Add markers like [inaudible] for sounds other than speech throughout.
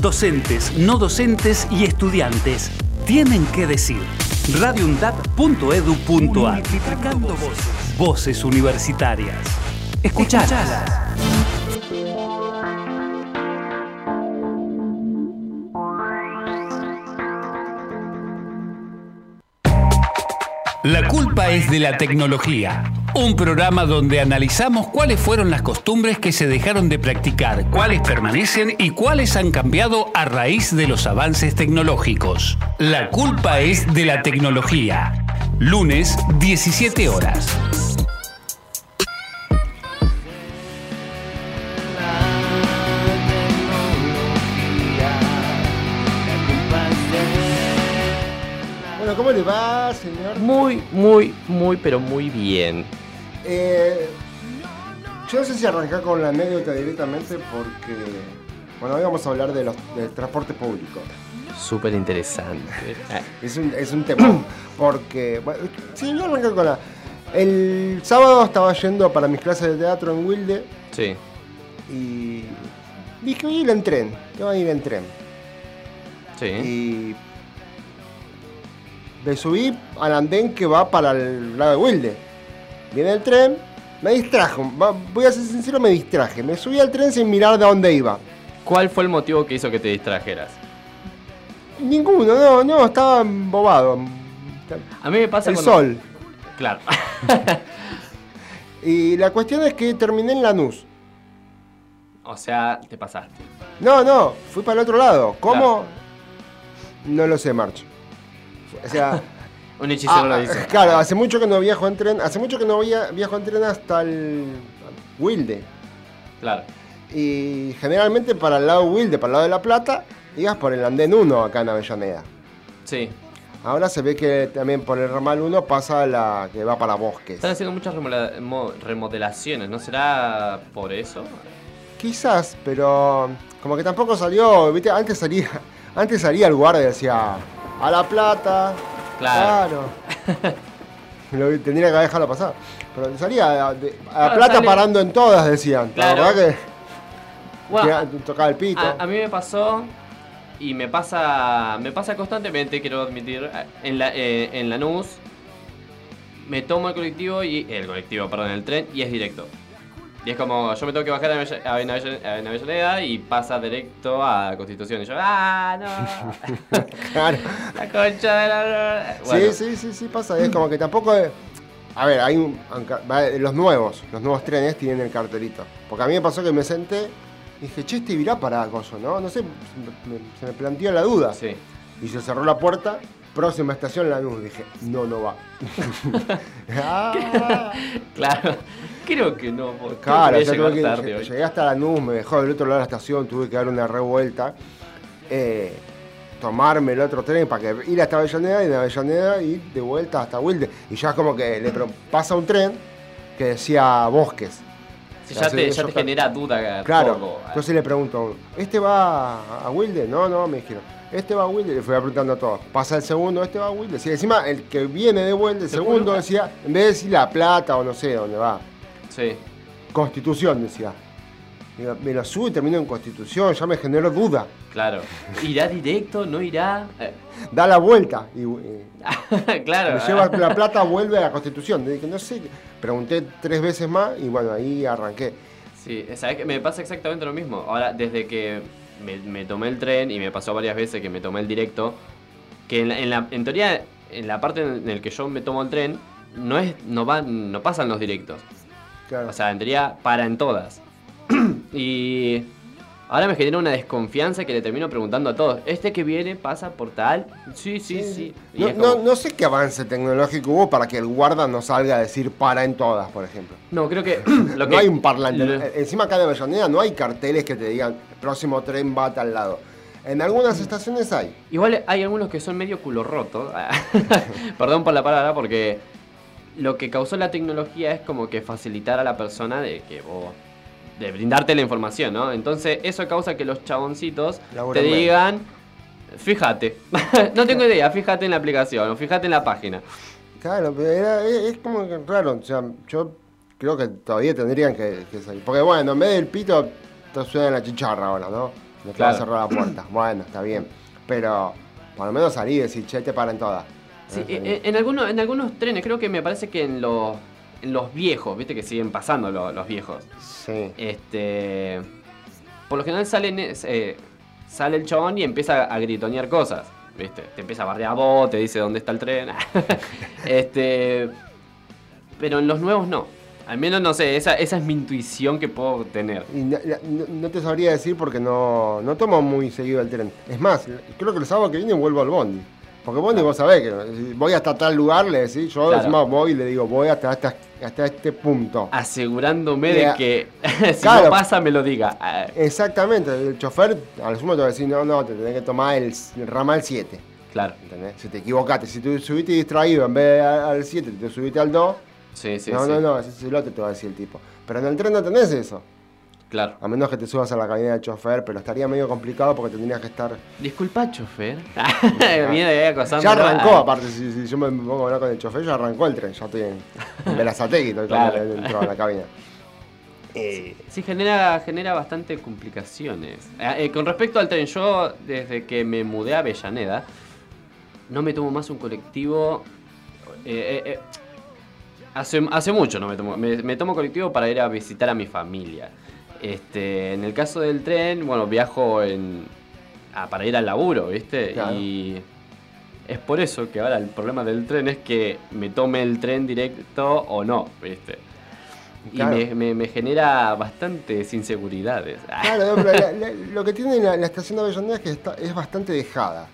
Docentes, no docentes y estudiantes tienen que decir. radioundad.edu.ar Multiplicando voces. Voces universitarias. Escuchalas. La culpa es de la tecnología. Un programa donde analizamos cuáles fueron las costumbres que se dejaron de practicar, cuáles permanecen y cuáles han cambiado a raíz de los avances tecnológicos. La culpa es de la tecnología. Lunes, 17 horas. Bueno, ¿cómo le va, señor? Muy, muy, muy, pero muy bien. Eh, yo no sé si arrancar con la anécdota directamente porque, bueno, hoy vamos a hablar de los, del transporte público. Súper interesante. [laughs] Es un, es un tema, [coughs] porque, bueno, sí, yo arrancar con la... El sábado estaba yendo para mis clases de teatro en Wilde Sí. y dije, voy a ir en tren, que voy a ir en tren. Sí. Y me subí al andén que va para el lado de Wilde. Viene el tren, me distrajo, voy a ser sincero, me distraje. Me subí al tren sin mirar de dónde iba. ¿Cuál fue el motivo que hizo que te distrajeras? Ninguno, no, no, estaba embobado. A mí me pasa El cuando- sol. Claro. [laughs] Y la cuestión es que terminé en Lanús. o sea, te pasaste. No, no, fui para el otro lado. ¿Cómo? No lo sé, March. O sea, [laughs] Un hechicero ah, lo dice. claro, hace mucho que no viajo en tren, hace mucho que no via- viajo en tren hasta el Wilde. Claro. Y generalmente para el lado Wilde, para el lado de La Plata, ibas por el andén 1 acá en Avellaneda. Sí. Ahora se ve que también por el ramal 1 pasa la que va para bosques. Están haciendo muchas remodelaciones, ¿no será por eso? Quizás, pero como que tampoco salió, ¿viste? Antes salía, [laughs] antes salía el guardia y decía, a La Plata. Claro. Claro. [laughs] Lo- tendría que haber dejado pasar. Pero salía a, de- a Claro, Plata sale- parando en todas, decían. Claro. La verdad Bueno, que, que tocaba el pito. a, a mí me pasó y me pasa me pasa constantemente, quiero admitir, en la eh, en Lanús me tomo el colectivo y el colectivo, perdón, el tren y es directo. Y es como, yo me tengo que bajar a Avella- a Avella- a Avellaneda y pasa directo a Constitución. Y yo, ¡ah, no! [laughs] Claro. La concha de la... Bueno, Sí, sí, sí, sí, pasa. Es como que tampoco. es- A ver, hay un. los nuevos, los nuevos trenes tienen el cartelito. Porque a mí me pasó que me senté y dije, che, este irá para acoso, ¿no? No sé, se me, se me planteó la duda. Sí. Y se cerró la puerta, próxima estación la luz. Dije, no, no va. [laughs] [laughs] ah, Claro. Creo que no, porque claro, llegar tuve que- tarde llegué hasta la luz, me dejó del otro lado de la estación, tuve que dar una revuelta. eh, tomarme el otro tren para que ir hasta Avellaneda y de Avellaneda y de vuelta hasta Wilde. Y ya como que le pasa un tren que decía Bosques. Ya te, ya te genera duda Claro. todo. Entonces le pregunto, ¿este va a- Wilde? No, no, me dijeron. Este va a Wilde, le fui preguntando a todos. Pasa el segundo, este va a Wilde. Sí, encima el que viene de vuelta, el segundo decía, en vez de decir La Plata o no sé dónde va, Sí. Constitución decía. Me lo subo y termino en Constitución, ya me generó duda. Claro. ¿Irá directo? ¿No irá? Eh, Da la vuelta y, y [laughs] claro. me lleva la plata, vuelve a la Constitución. Dije, no sé, pregunté tres veces más y bueno, ahí arranqué. Sí, ¿sabes qué? Me pasa exactamente lo mismo. Ahora, desde que me, me tomé el tren y me pasó varias veces que me tomé el directo, que en, la- en, la- en teoría, en la parte en la que yo me tomo el tren, no es no van no pasan los directos. Claro. O sea, en teoría para en todas. [clears throat] y ahora me genera una desconfianza que le termino preguntando a todos, ¿este que viene pasa por tal? Sí, sí, sí. No, sé qué avance tecnológico hubo para que el guarda no salga a decir para en todas, por ejemplo. No, creo que [clears throat] lo no hay un parlante. lo- Eh, Encima acá de Avellaneda no hay carteles que te digan el próximo tren va a tal lado. En algunas estaciones hay. Igual hay algunos que son medio culo rotos. [laughs] Perdón por la palabra, porque lo que causó la tecnología es como que facilitar a la persona de que vos. de brindarte la información, ¿no? Entonces, eso causa que los chaboncitos te digan. Fíjate. [laughs] no tengo idea, fíjate en la aplicación o fíjate en la página. Claro, pero era- es, es como que raro. O sea, yo creo que todavía tendrían que, que salir. Porque bueno, en vez del pito, te suena la chicharra ahora, ¿no? Te Claro. cerrar la puerta. Bueno, está bien. Pero por lo menos salí y decir, che, te paran todas. Sí, Eh, en, salí. en algunos, en algunos trenes, creo que me parece que en los, en los viejos, viste que siguen pasando lo- los viejos. Sí. Este. Por lo general salen, eh, sale el chabón y empieza a gritonear cosas. ¿Viste? Te empieza a bardear a vos, te dice dónde está el tren. [laughs] este. Pero en los nuevos no. Al menos no sé, esa, esa es mi intuición que puedo tener. Y no, no- no te sabría decir porque no, no tomo muy seguido el tren. Es más, creo que los sábados que vienen vuelvo al bondi. Porque bondi vos sabés que voy hasta tal lugar, le decís, yo Claro. encima voy y le digo, voy hasta, hasta, hasta este punto. Asegurándome Ya. de que [laughs] si Claro. no pasa me lo diga. Exactamente, el chofer al sumo te va a decir, no, no, te tenés que tomar el, el ramal 7. Claro. ¿entendés? Si te equivocaste, si tú subiste distraído en vez de al 7, te subiste al 2, Sí, sí, no, sí. no, no, ese es el otro, te va a decir el tipo. Pero en el tren no tenés eso. Claro. A menos que te subas a la cabina del chofer, pero estaría medio complicado porque tendrías que estar. Disculpa, chofer. [laughs] Viene ahí acosando. Ya arrancó, aparte, si, si yo me pongo a hablar con el chofer, ya arrancó el tren, ya estoy en, [laughs] Berazategui, estoy Claro. dentro de la cabina. Eh, Sí, genera, genera bastante complicaciones. Eh, eh, con respecto al tren, yo desde que me mudé a Avellaneda, no me tomo más un colectivo. eh, eh, hace, hace mucho no me tomo. Me, me tomo colectivo para ir a visitar a mi familia. Este, en el caso del tren, bueno, viajo en, a- para ir al laburo, ¿viste? Claro. Y es por eso que ahora el problema del tren es que me tome el tren directo o no, ¿viste? Y me, me- me genera bastantes inseguridades. [laughs] Claro, pero la- la- lo que tiene la, la estación de Avellaneda es que está, es bastante dejada.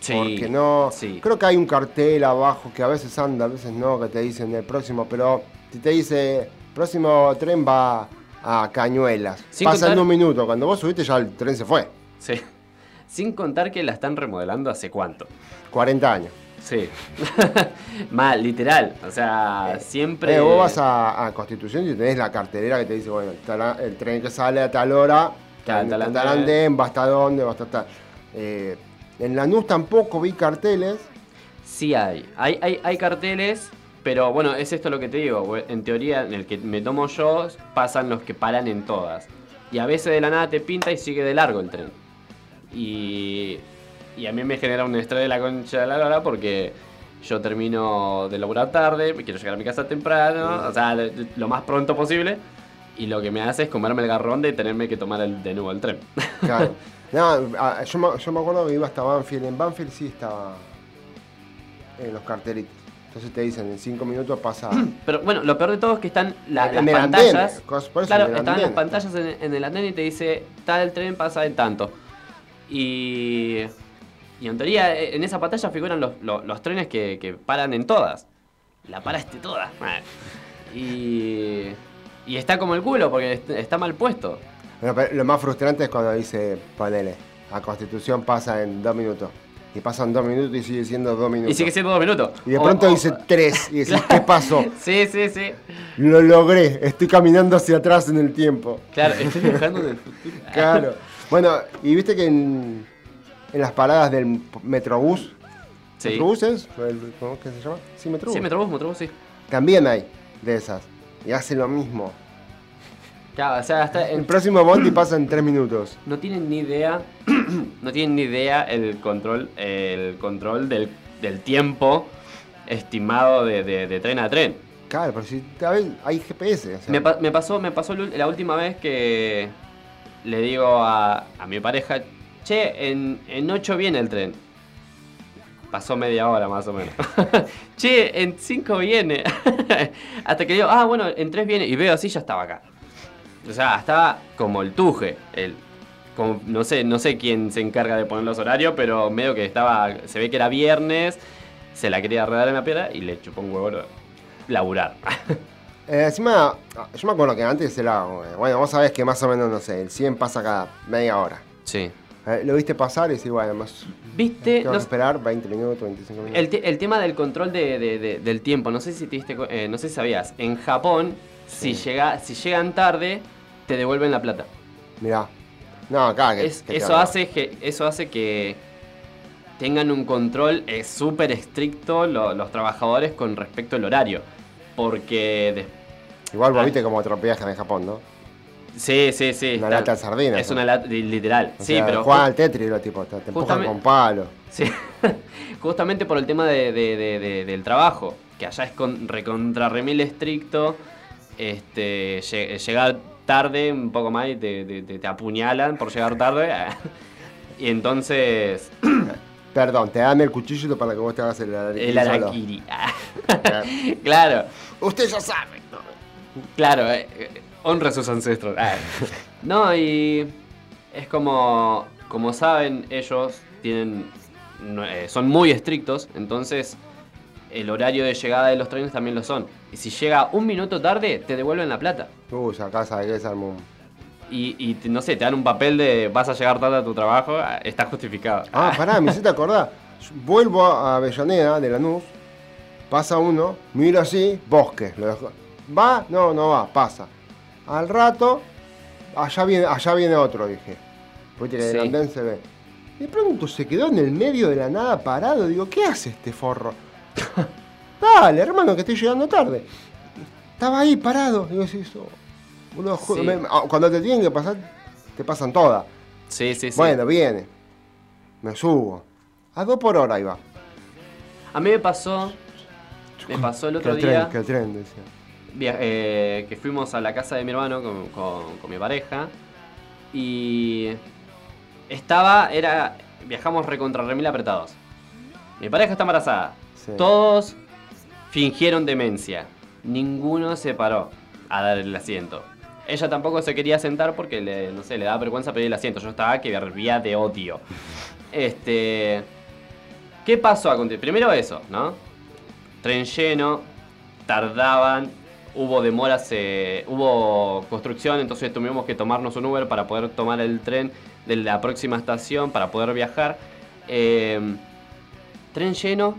Sí, Porque no. sí. Creo que hay un cartel abajo que a veces anda, a veces no, que te dicen el próximo, pero si te dice próximo tren va a Cañuelas, Sin pasa en contar- un minuto. Cuando vos subiste ya el tren se fue. Sí. Sin contar que la están remodelando hace cuánto. 40 años. Sí. [laughs] Mal, literal. O sea, siempre. Eh, vos vas a, a Constitución y tenés la cartelera que te dice, bueno, el tren que sale a tal hora, tal en tal andén. andén, va hasta dónde, va hasta tal. Eh, en Lanús tampoco vi carteles. Sí hay. Hay, hay. hay carteles, pero bueno, es esto lo que te digo. En teoría, en el que me tomo yo, pasan los que paran en todas. Y a veces de la nada te pinta y sigue de largo el tren. Y. Y a mí me genera un estrés de la concha de la lora porque yo termino de laburar tarde, me quiero llegar a mi casa temprano, o sea, lo- más pronto posible. Y lo que me hace es comerme el garrón de tenerme que tomar el, de nuevo el tren. [laughs] Claro. No, a- yo, me, yo me acuerdo que iba hasta Banfield. En Banfield sí estaba en los cartelitos. Entonces te dicen, en 5 minutos pasa... [clears throat] Pero bueno, lo peor de todo es que están la- En las el andén, pantallas. por eso, claro, en el están las andén. pantallas en, en el andén y te dice, tal tren pasa en tanto. Y, y en teoría, eh, en esa pantalla figuran los, los- los trenes que, que paran en todas. La paraste toda. Y, y está como el culo porque est- está mal puesto. Bueno, pero lo más frustrante es cuando dice, ponele, a Constitución pasa en 2 minutos. Y pasan 2 minutos y sigue siendo 2 minutos. Y sigue siendo dos minutos. Y de pronto o- dice 3 y decís, [laughs] ¿qué pasó? Sí, sí, sí. Lo logré, estoy caminando hacia atrás en el tiempo. Claro, estoy [laughs] viajando en el futuro. Claro. Bueno, y viste que en, en las paradas del Metrobús, Sí. ¿Metrobús es? ¿Cómo que se llama? Sí, Metrobús. Sí, Metrobús, Metrobús, sí. También hay de esas. Y hace lo mismo. Claro, o sea, hasta El en, próximo Bondi pasa en 3 minutos. no tienen ni idea, [clears throat] no tienen ni idea el control, el control del, del tiempo estimado de, de- de tren a tren. Claro, pero si hay GPS. o sea, Me, pa- me pasó, me pasó el la última vez que le digo a, a mi pareja, che, en, en 8 viene el tren. Pasó media hora más o menos. [laughs] che, en 5 viene. [laughs] Hasta que digo, ah, bueno, en 3 viene. Y veo así, ya estaba acá. O sea, estaba como el tuje. El, como- no, sé, no sé quién se encarga de poner los horarios, pero medio que estaba. Se ve que era viernes, se la quería redar en la piedra y le chupó un huevo laburar. [laughs] Eh, encima, yo me acuerdo que antes era. eh, Bueno, vos sabés que más o menos, no sé, el 100 pasa cada media hora. sí. Eh, lo viste pasar y decís, bueno, más. ¿Viste? Tengo No que esperar 20 minutos, 25 minutos. El, te- el tema del control de- de- de- del tiempo, no sé si te diste eh, no sé si sabías, en Japón, si, llega, si llegan tarde, te devuelven la plata. Mirá. No, acá que. Es- que te eso, hace que, eso hace que tengan un control eh, súper estricto lo- los trabajadores con respecto al horario. Porque... Igual vos Ah. viste cómo atropellas en Japón, ¿no? Sí, sí, sí. Una está- lata de sardinas, Es ¿no? una lata, literal. O sí, sea, pero. Juegan al Tetris, los tipos, te, empujan Justamente- con palo. Sí, [laughs] justamente por el tema de- de- de- de- del trabajo, que allá es con, recontra remil estricto, este, lle- llegar tarde un poco más y te, te- apuñalan por llegar tarde. [laughs] y entonces, [coughs] Perdón, te dan el cuchillo para que vos te hagas el araquiri. el araquiri. claro, [laughs] Usted ya sabe. ¿no? claro, eh, eh, honra a sus ancestros. Ah. [laughs] No, y es como, como saben, ellos tienen, eh, son muy estrictos, entonces el horario de llegada de los trenes también lo son. Y si llega un minuto tarde, te devuelven la plata. Uy, acá sabe que es Y, y no sé, te dan un papel de vas a llegar tarde a tu trabajo, ah, está justificado. Ah, pará, me hiciste acordar. Vuelvo a Avellaneda, de Lanús, pasa uno, miro así, bosque. lo dejo. ¿Va? No, no va, pasa. Al rato, allá viene, allá viene otro, dije. Viste que Sí. el andén se ve. De pronto se quedó en el medio de la nada parado. Digo, ¿qué hace este forro? [laughs] Dale, hermano, que estoy llegando tarde. Estaba ahí parado. Digo, sí, eso. Boludo, Sí. me- ah, cuando te tienen que pasar, te pasan todas. Sí, sí, sí. Bueno, viene. Me subo. A dos por hora iba. A mí me pasó, me pasó el otro día. tren, que el tren, decía. via- eh, que fuimos a la casa de mi hermano con, con- con mi pareja y estaba, era, viajamos recontra remil apretados. Mi pareja está embarazada. Sí. Todos fingieron demencia. Ninguno se paró a dar el asiento. Ella tampoco se quería sentar porque le, no sé, le daba vergüenza pedir el asiento. Yo estaba que hervía de odio. [laughs] Este. ¿Qué pasó a continuación? Primero eso, ¿no? Tren lleno, tardaban, hubo demoras, eh, hubo construcción, entonces tuvimos que tomarnos un Uber para poder tomar el tren de la próxima estación para poder viajar. Eh, tren lleno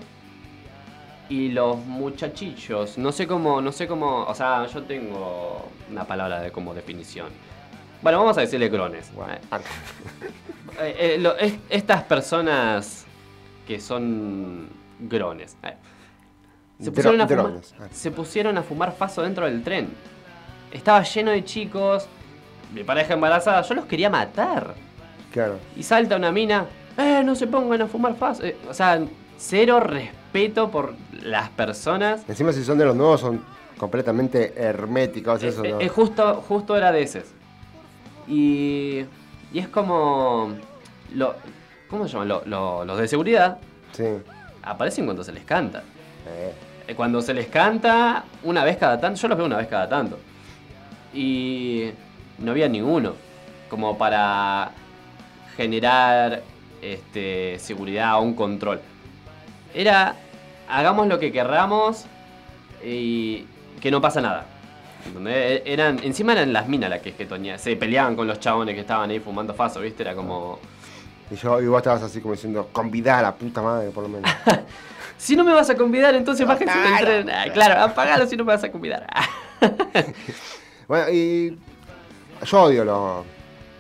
y los muchachillos, no sé cómo, no sé cómo, o sea, yo tengo una palabra de como definición. Bueno, vamos a decirle crones. Eh, [laughs] eh, eh, lo- es- estas personas que son grones. eh, Se pusieron, a fumar, ah. se pusieron a fumar faso dentro del tren. Estaba lleno de chicos. Mi pareja embarazada, yo los quería matar. Claro. Y salta una mina, eh, no se pongan a fumar faso. O sea, cero respeto por las personas. Encima si son de los nuevos son completamente herméticos, eso, Eh, ¿no? eh, justo, justo era de ese. Y, y es como... Lo, ¿Cómo se? Lo- lo- los de seguridad Sí. aparecen cuando se les canta. Eh, Cuando se les canta, una vez cada tanto, yo los veo una vez cada tanto. Y no había ninguno. Como para generar este, seguridad o un control. Era, hagamos lo que querramos y que no pasa nada. ¿Entendés? E- Eran, encima eran las minas las que jetoneaban. Se peleaban con los chabones que estaban ahí fumando faso, ¿viste? Era como... y yo, y vos estabas así como diciendo, convidá a la puta madre, por lo menos. [laughs] Si no me vas a convidar, entonces bájense del tren. Ah, claro, apagalo si no me vas a convidar. [laughs] Bueno, y yo odio los,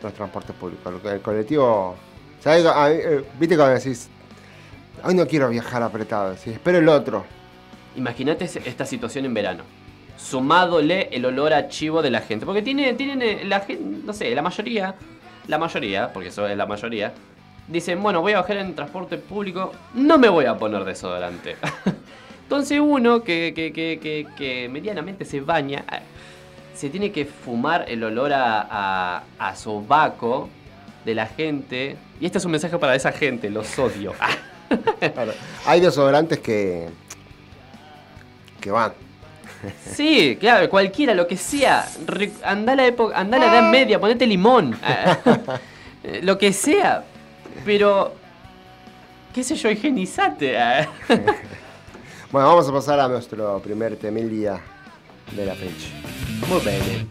los transportes públicos. que- El colectivo. ¿Sabes? Mí, eh, Viste cuando decís, hoy no quiero viajar apretado, sí, espero el otro. Imagínate esta situación en verano. Sumádole el olor a chivo de la gente. Porque tiene, tienen eh, la gente, no sé, la mayoría, la mayoría, porque eso es la mayoría, dicen, bueno, voy a bajar en transporte público, no me voy a poner desodorante. [laughs] Entonces uno que, medianamente se baña, ah, se tiene que fumar el olor a, a, a sobaco de la gente. Y este es un mensaje para esa gente, los odio. [laughs] [laughs] Claro, Hay desodorantes que. que van. Sí, claro, cualquiera, lo que sea. Re- Andá a la época, andá a la edad media, ponete limón. [laughs] Eh, lo que sea. Pero. ¿Qué sé yo? Higienizate. [laughs] Bueno, vamos a pasar a nuestro primer temil día de la fecha. Muy bien.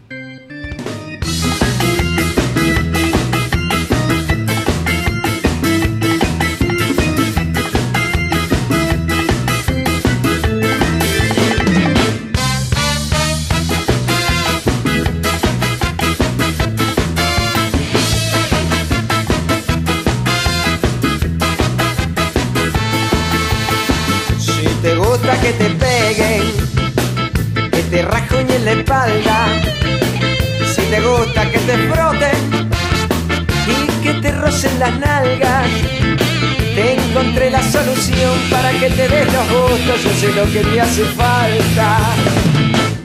Si te gusta que te frote y que te rocen las nalgas, te encontré la solución para que te des los gustos. Yo sé lo que te hace falta.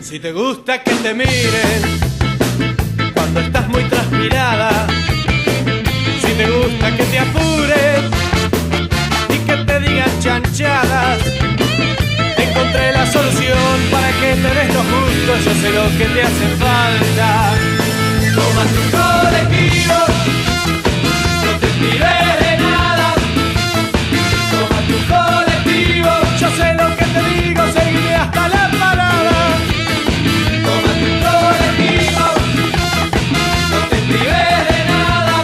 Si te gusta que te miren cuando estás muy transpirada, si te gusta que te apures y que te digan chanchadas, te encontré la solución para que te des yo sé lo que te hace falta. Toma tu colectivo, no te prives de nada. Toma tu colectivo, yo sé lo que te digo, seguiré hasta la parada. Toma tu colectivo, no te prives de nada.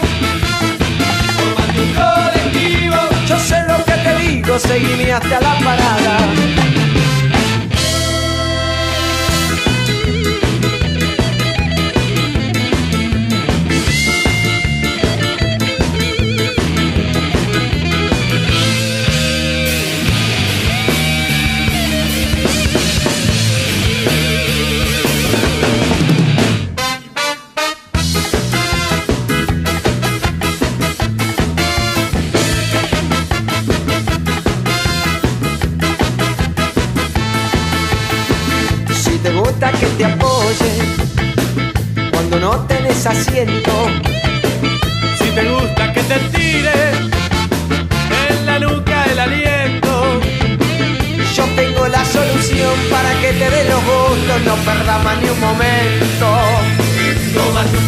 Toma tu colectivo, Yo sé lo que te digo, seguime hasta la parada. Si te gusta que te tire en la nuca el aliento. yo tengo la solución para que te dé los gustos, no perdas más ni un momento. Toma tu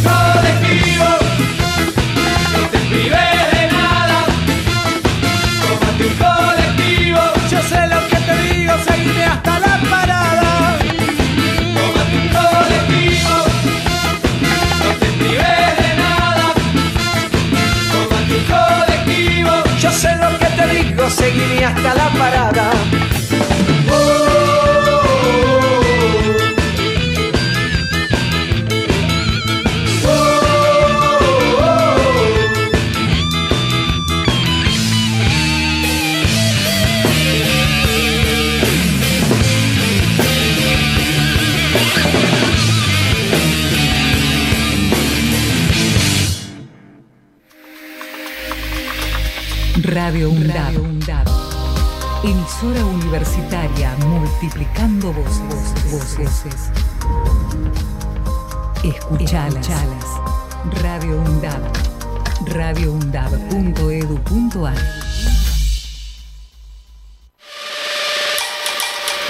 radioundab.edu.ar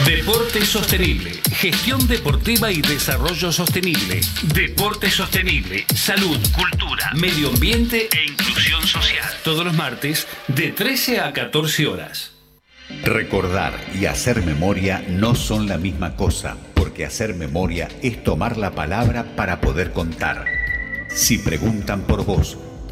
Deporte sostenible, gestión deportiva y desarrollo sostenible. Deporte sostenible, salud, cultura, medio ambiente e inclusión social. Todos los martes de 13 a 14 horas. Recordar y hacer memoria no son la misma cosa, porque hacer memoria es tomar la palabra para poder contar. Si preguntan por vos,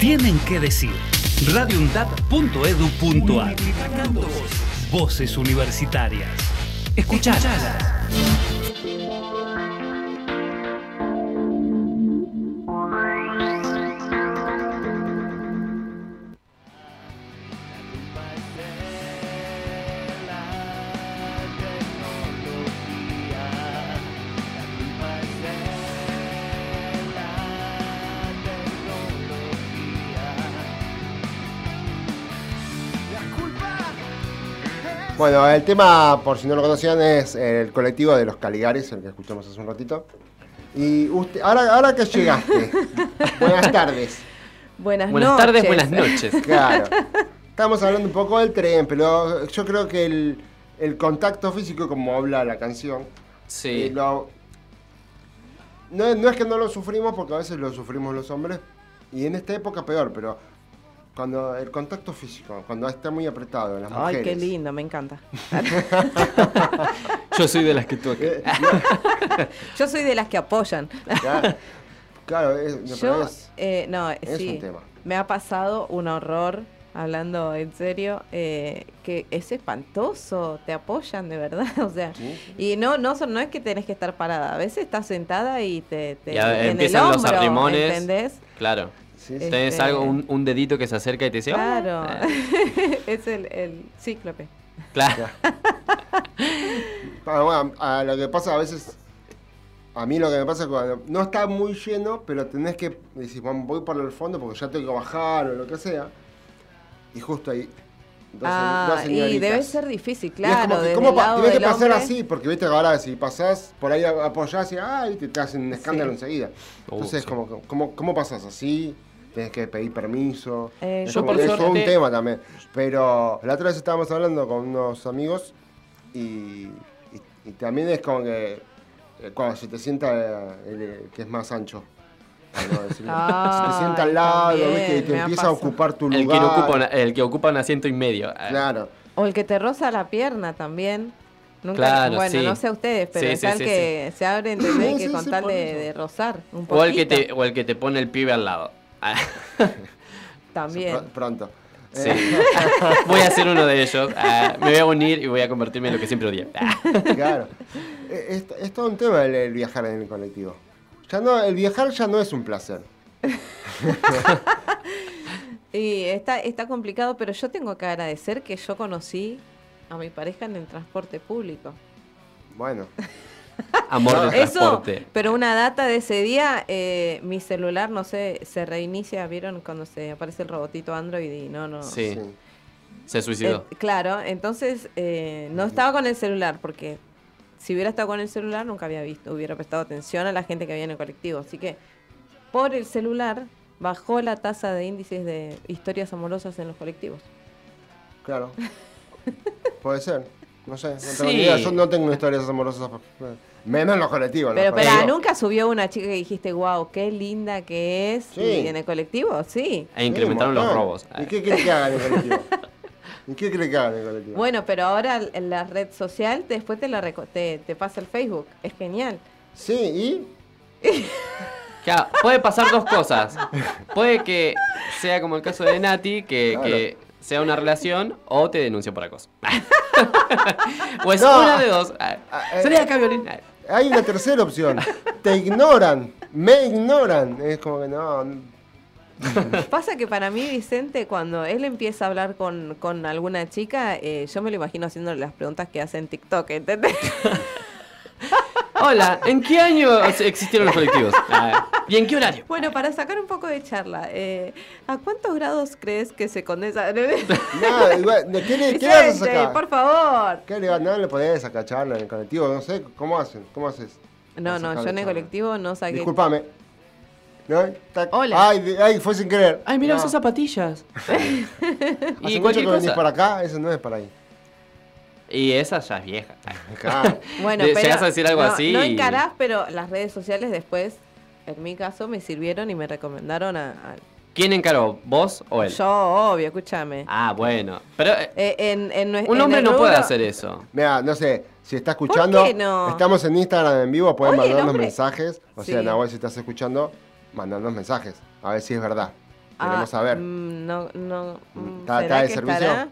tienen que decir. radioundap.edu.ar Voces universitarias. Escuchalas. Bueno, el tema, por si no lo conocían, es el colectivo de los Caligares, el que escuchamos hace un ratito. Y usted, ahora, ahora que llegaste, [laughs] buenas tardes. Buenas, Buenas noches. tardes, buenas noches. Claro. [laughs] Estamos hablando un poco del tren, pero yo creo que el, el contacto físico, como habla la canción, Sí. eh, lo- no, no es que no lo sufrimos, porque a veces lo sufrimos los hombres, y en esta época peor, pero cuando el contacto físico, cuando está muy apretado en las Ay, mujeres. qué lindo, me encanta. [laughs] Yo soy de las que toca. eh, [laughs] Yo soy de las que apoyan. ya, claro, es, Yo, eh, no, es sí, un tema. me ha pasado un horror, hablando en serio, eh, que es espantoso, te apoyan de verdad, [laughs] o sea, Sí. y no, no, son- no es que tenés que estar parada, a veces estás sentada y te, te Y a- en el empiezan los hombro, arrimones. ¿entendés? Claro. Sí, sí. Tenés Este- algo, un, un dedito que se acerca y te dice. Claro, Eh, [laughs] es el, el cíclope. claro. Ah, bueno, a lo que pasa a veces, a mí lo que me pasa es cuando no está muy lleno, pero tenés que decir, "Bueno, voy por el fondo porque ya tengo que bajar o lo que sea. Y justo ahí. dos Ah, dos y debe ser difícil, Y es claro, como que, desde ¿cómo el pa- lado tenés que pasar hombre. así? Porque viste que ahora si pasás por ahí apoyás y ay, te, te hacen un escándalo Sí. enseguida. Uh, Entonces, sí. como, que, ¿cómo, ¿cómo pasás así? Tenés que pedir permiso. Eh, Es Yo como por que es un suerte- tema también. Pero la otra vez estábamos hablando con unos amigos y, y- y también es como que eh, cuando se te sienta eh, el, eh, que es más ancho. [laughs] Se te sienta al lado, también, ¿viste? Y te empieza a ocupar tu lugar. El que, ocupa una- el que ocupa un asiento y medio. Claro. O el que te roza la pierna también. Nunca, Claro, bueno, sí. no sé a ustedes, pero Sí, está sí, el sí, que se abre, ¿entendés? Sí, que sí, con [laughs] sí, tal de, eso. de rozar un O el, que poquito. te, o el que te pone el pibe al lado. [laughs] También. Pr- pronto. sí. Eh, [laughs] voy a ser uno de ellos. Ah, me voy a unir y voy a convertirme en lo que siempre odié. Ah. claro. Eh, Es, es todo un tema el, el viajar en el colectivo. Ya no, el viajar ya no es un placer. [laughs] Y está, está complicado, pero yo tengo que agradecer que yo conocí a mi pareja en el transporte público. Bueno, Amor de Eso, transporte. pero una data de ese día, eh, mi celular, no sé, se reinicia, ¿vieron? Cuando se aparece el robotito Android y no, no. Sí, sí. se suicidó. Eh, claro, entonces eh, no estaba con el celular porque si hubiera estado con el celular nunca había visto, hubiera prestado atención a la gente que había en el colectivo. Así que por el celular bajó la tasa de índices de historias amorosas en los colectivos. claro. [laughs] Puede ser. No sé, no tengo Sí. ni idea. Yo no tengo historias amorosas. Menos en los colectivos. en los Pero, pero colectivos. nunca subió una chica que dijiste, wow, qué linda que es. Sí. Y en el colectivo, sí. E incrementaron Sí, los robos. ¿Y qué cree que hagan en el colectivo? ¿Y qué cree que hagan en el colectivo? Bueno, pero ahora en la red social después te, la te, te pasa el Facebook. Es genial. Sí, y. [laughs] Claro, puede pasar dos cosas. Puede que sea como el caso de Nati, que, Claro. que sea una relación, o te denuncia por acoso. [laughs] o es No. una de dos. Ah, Ah, eh, acá, Violín. Hay una tercera opción. Te ignoran. Me ignoran. Es como que no. Pasa que para mí, Vicente, cuando él empieza a hablar con, con alguna chica, eh, yo me lo imagino haciéndole las preguntas que hace en TikTok, ¿entendés? [laughs] Hola, ¿en qué año existieron los colectivos? [laughs] Ah, ¿Y en qué horario? bueno, para sacar un poco de charla, eh, ¿a cuántos grados crees que se condensa? [laughs] Nada, igual, ¿de ¿Qué le, qué le vas a sacar? por favor. ¿Qué le No le podés sacar charla en el colectivo, no sé, ¿cómo hacen? ¿Cómo haces? No, Para no, yo en el colectivo no saqué. Disculpame. ¿No? Hola. Ay, ay, fue sin querer. Ay, mira, No. usas zapatillas. [laughs] Hace y mucho que venís cosa. por acá, eso no es para ahí. Y esa ya es vieja. [laughs] Claro. [laughs] Bueno, pero llegás a decir algo no, así No y- encarás, pero las redes sociales después, en mi caso, me sirvieron y me recomendaron a, a- ¿Quién encaró? ¿Vos o él? yo, obvio, escúchame. Ah, bueno. Pero eh, Eh, en, en nue- un hombre no puede hacer eso. Mira, no sé, si está escuchando, qué no? estamos en Instagram en vivo, pueden Oye, mandarnos hombre- mensajes. O sea, Sí. Nahuel, si estás escuchando, mandarnos mensajes. A ver si es verdad. Ah, Queremos saber. mm, no, no. mm, ¿Está- ¿será está de servicio? estará?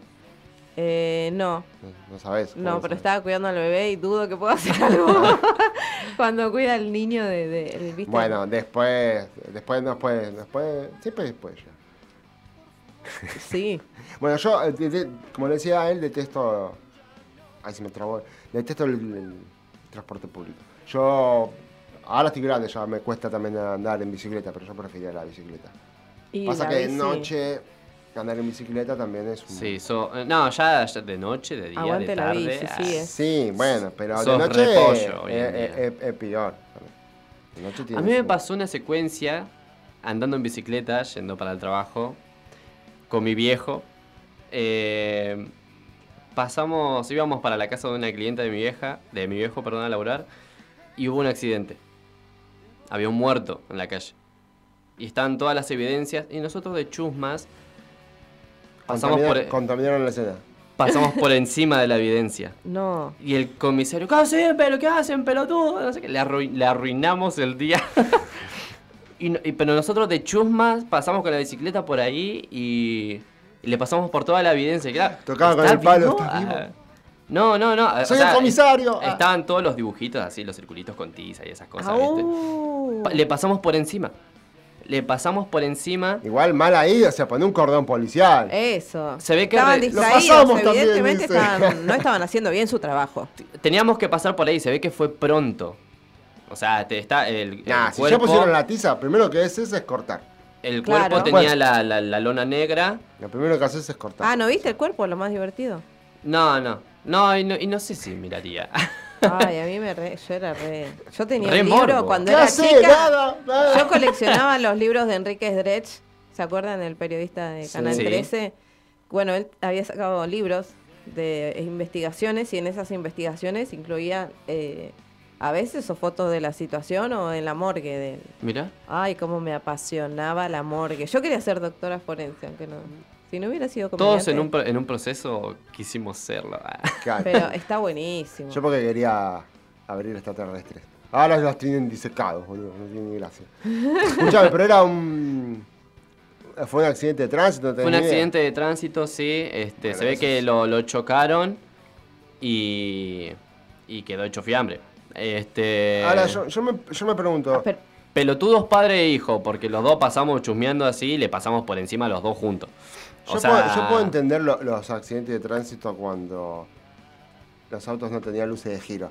Eh, no, No, no sabes. no, ¿cómo pero sabes? estaba cuidando al bebé y dudo que pueda hacer algo [laughs] cuando cuida al niño de, de-. Bueno, después, después nos puede, después, siempre después ya. Sí. [laughs] Bueno, yo, eh, como le decía a él, detesto, ay, se me trabó, detesto el, el transporte público. Yo, ahora estoy grande, ya me cuesta también andar en bicicleta, pero yo prefería la bicicleta. Y Pasa la que de noche andar en bicicleta también es un... Sí, so- eh, no, ya, ya de noche, de día, Aguante de la tarde. bici, ah, sí, es. Sí, bueno, pero de Sos noche repollo hoy en es, es- es- es peor. De noche A mí me pasó una secuencia andando en bicicleta, yendo para el trabajo, con mi viejo. Eh, pasamos, íbamos para la casa de una clienta de mi vieja, de mi viejo, perdón, a laburar, y hubo un accidente. Había un muerto en la calle. Y estaban todas las evidencias, y nosotros de chusmas pasamos por, Contaminaron la escena. pasamos por [laughs] encima de la evidencia. No. Y el comisario, ¿qué hacen, pero qué hacen, pelotudo? No sé qué. Le, arrui- le arruinamos el día. [laughs] y, no- y- pero nosotros de chusmas pasamos con la bicicleta por ahí y, y le pasamos por toda la evidencia. Claro, Tocaba con ¿está el palo, vivo? ¿está vivo? Ah, No, no, no. o Soy sea, el comisario. Ah. Estaban todos los dibujitos así, los circulitos con tiza y esas cosas, ¿viste? Au. Pa- Le pasamos por encima. Le pasamos por encima. Igual mal ahí, o sea, poner un cordón policial. Eso. Se ve que estaban distraídos, también, evidentemente estaban- no estaban haciendo bien su trabajo. Teníamos que pasar por ahí, se ve que fue pronto. O sea, te está el, el Nah, si ya cuerpo. pusieron la tiza, primero que haces es cortar. El Claro. cuerpo tenía la, la- la lona negra. Lo primero que haces es cortar. Ah, ¿no viste el cuerpo? Lo más divertido. No, no. No, y no, y no sé si miraría. [laughs] Ay, a mí me re, yo era re. Yo tenía Re un libro morbo. cuando ¿Qué era chica. Nada, nada. Yo coleccionaba los libros de Enrique Dredge. ¿Se acuerdan del periodista de. Canal Sí. 13? Bueno, él había sacado libros de investigaciones y en esas investigaciones incluía eh, a veces o fotos de la situación o en la morgue de Mira. Ay, cómo me apasionaba la morgue. Yo quería ser doctora forense, aunque no. Si no hubiera sido Todos comediante. en un, pro- en un proceso quisimos serlo. [laughs] Claro. Pero está buenísimo. Yo porque quería abrir extraterrestres. Ahora los tienen disecados, boludo. No tiene ni gracia. Escuchame, pero era un. Fue un accidente de tránsito. no Fue un idea. accidente de tránsito, sí. Este, Bueno, se ve que lo, lo chocaron y, y quedó hecho fiambre. Este, Ahora, yo, yo me, yo me pregunto. Ah, pero- Pelotudos padre e hijo, porque los dos pasamos chusmeando así y le pasamos por encima a los dos juntos. O Yo, sea, puedo, yo puedo entender lo- los accidentes de tránsito cuando los autos no tenían luces de giro.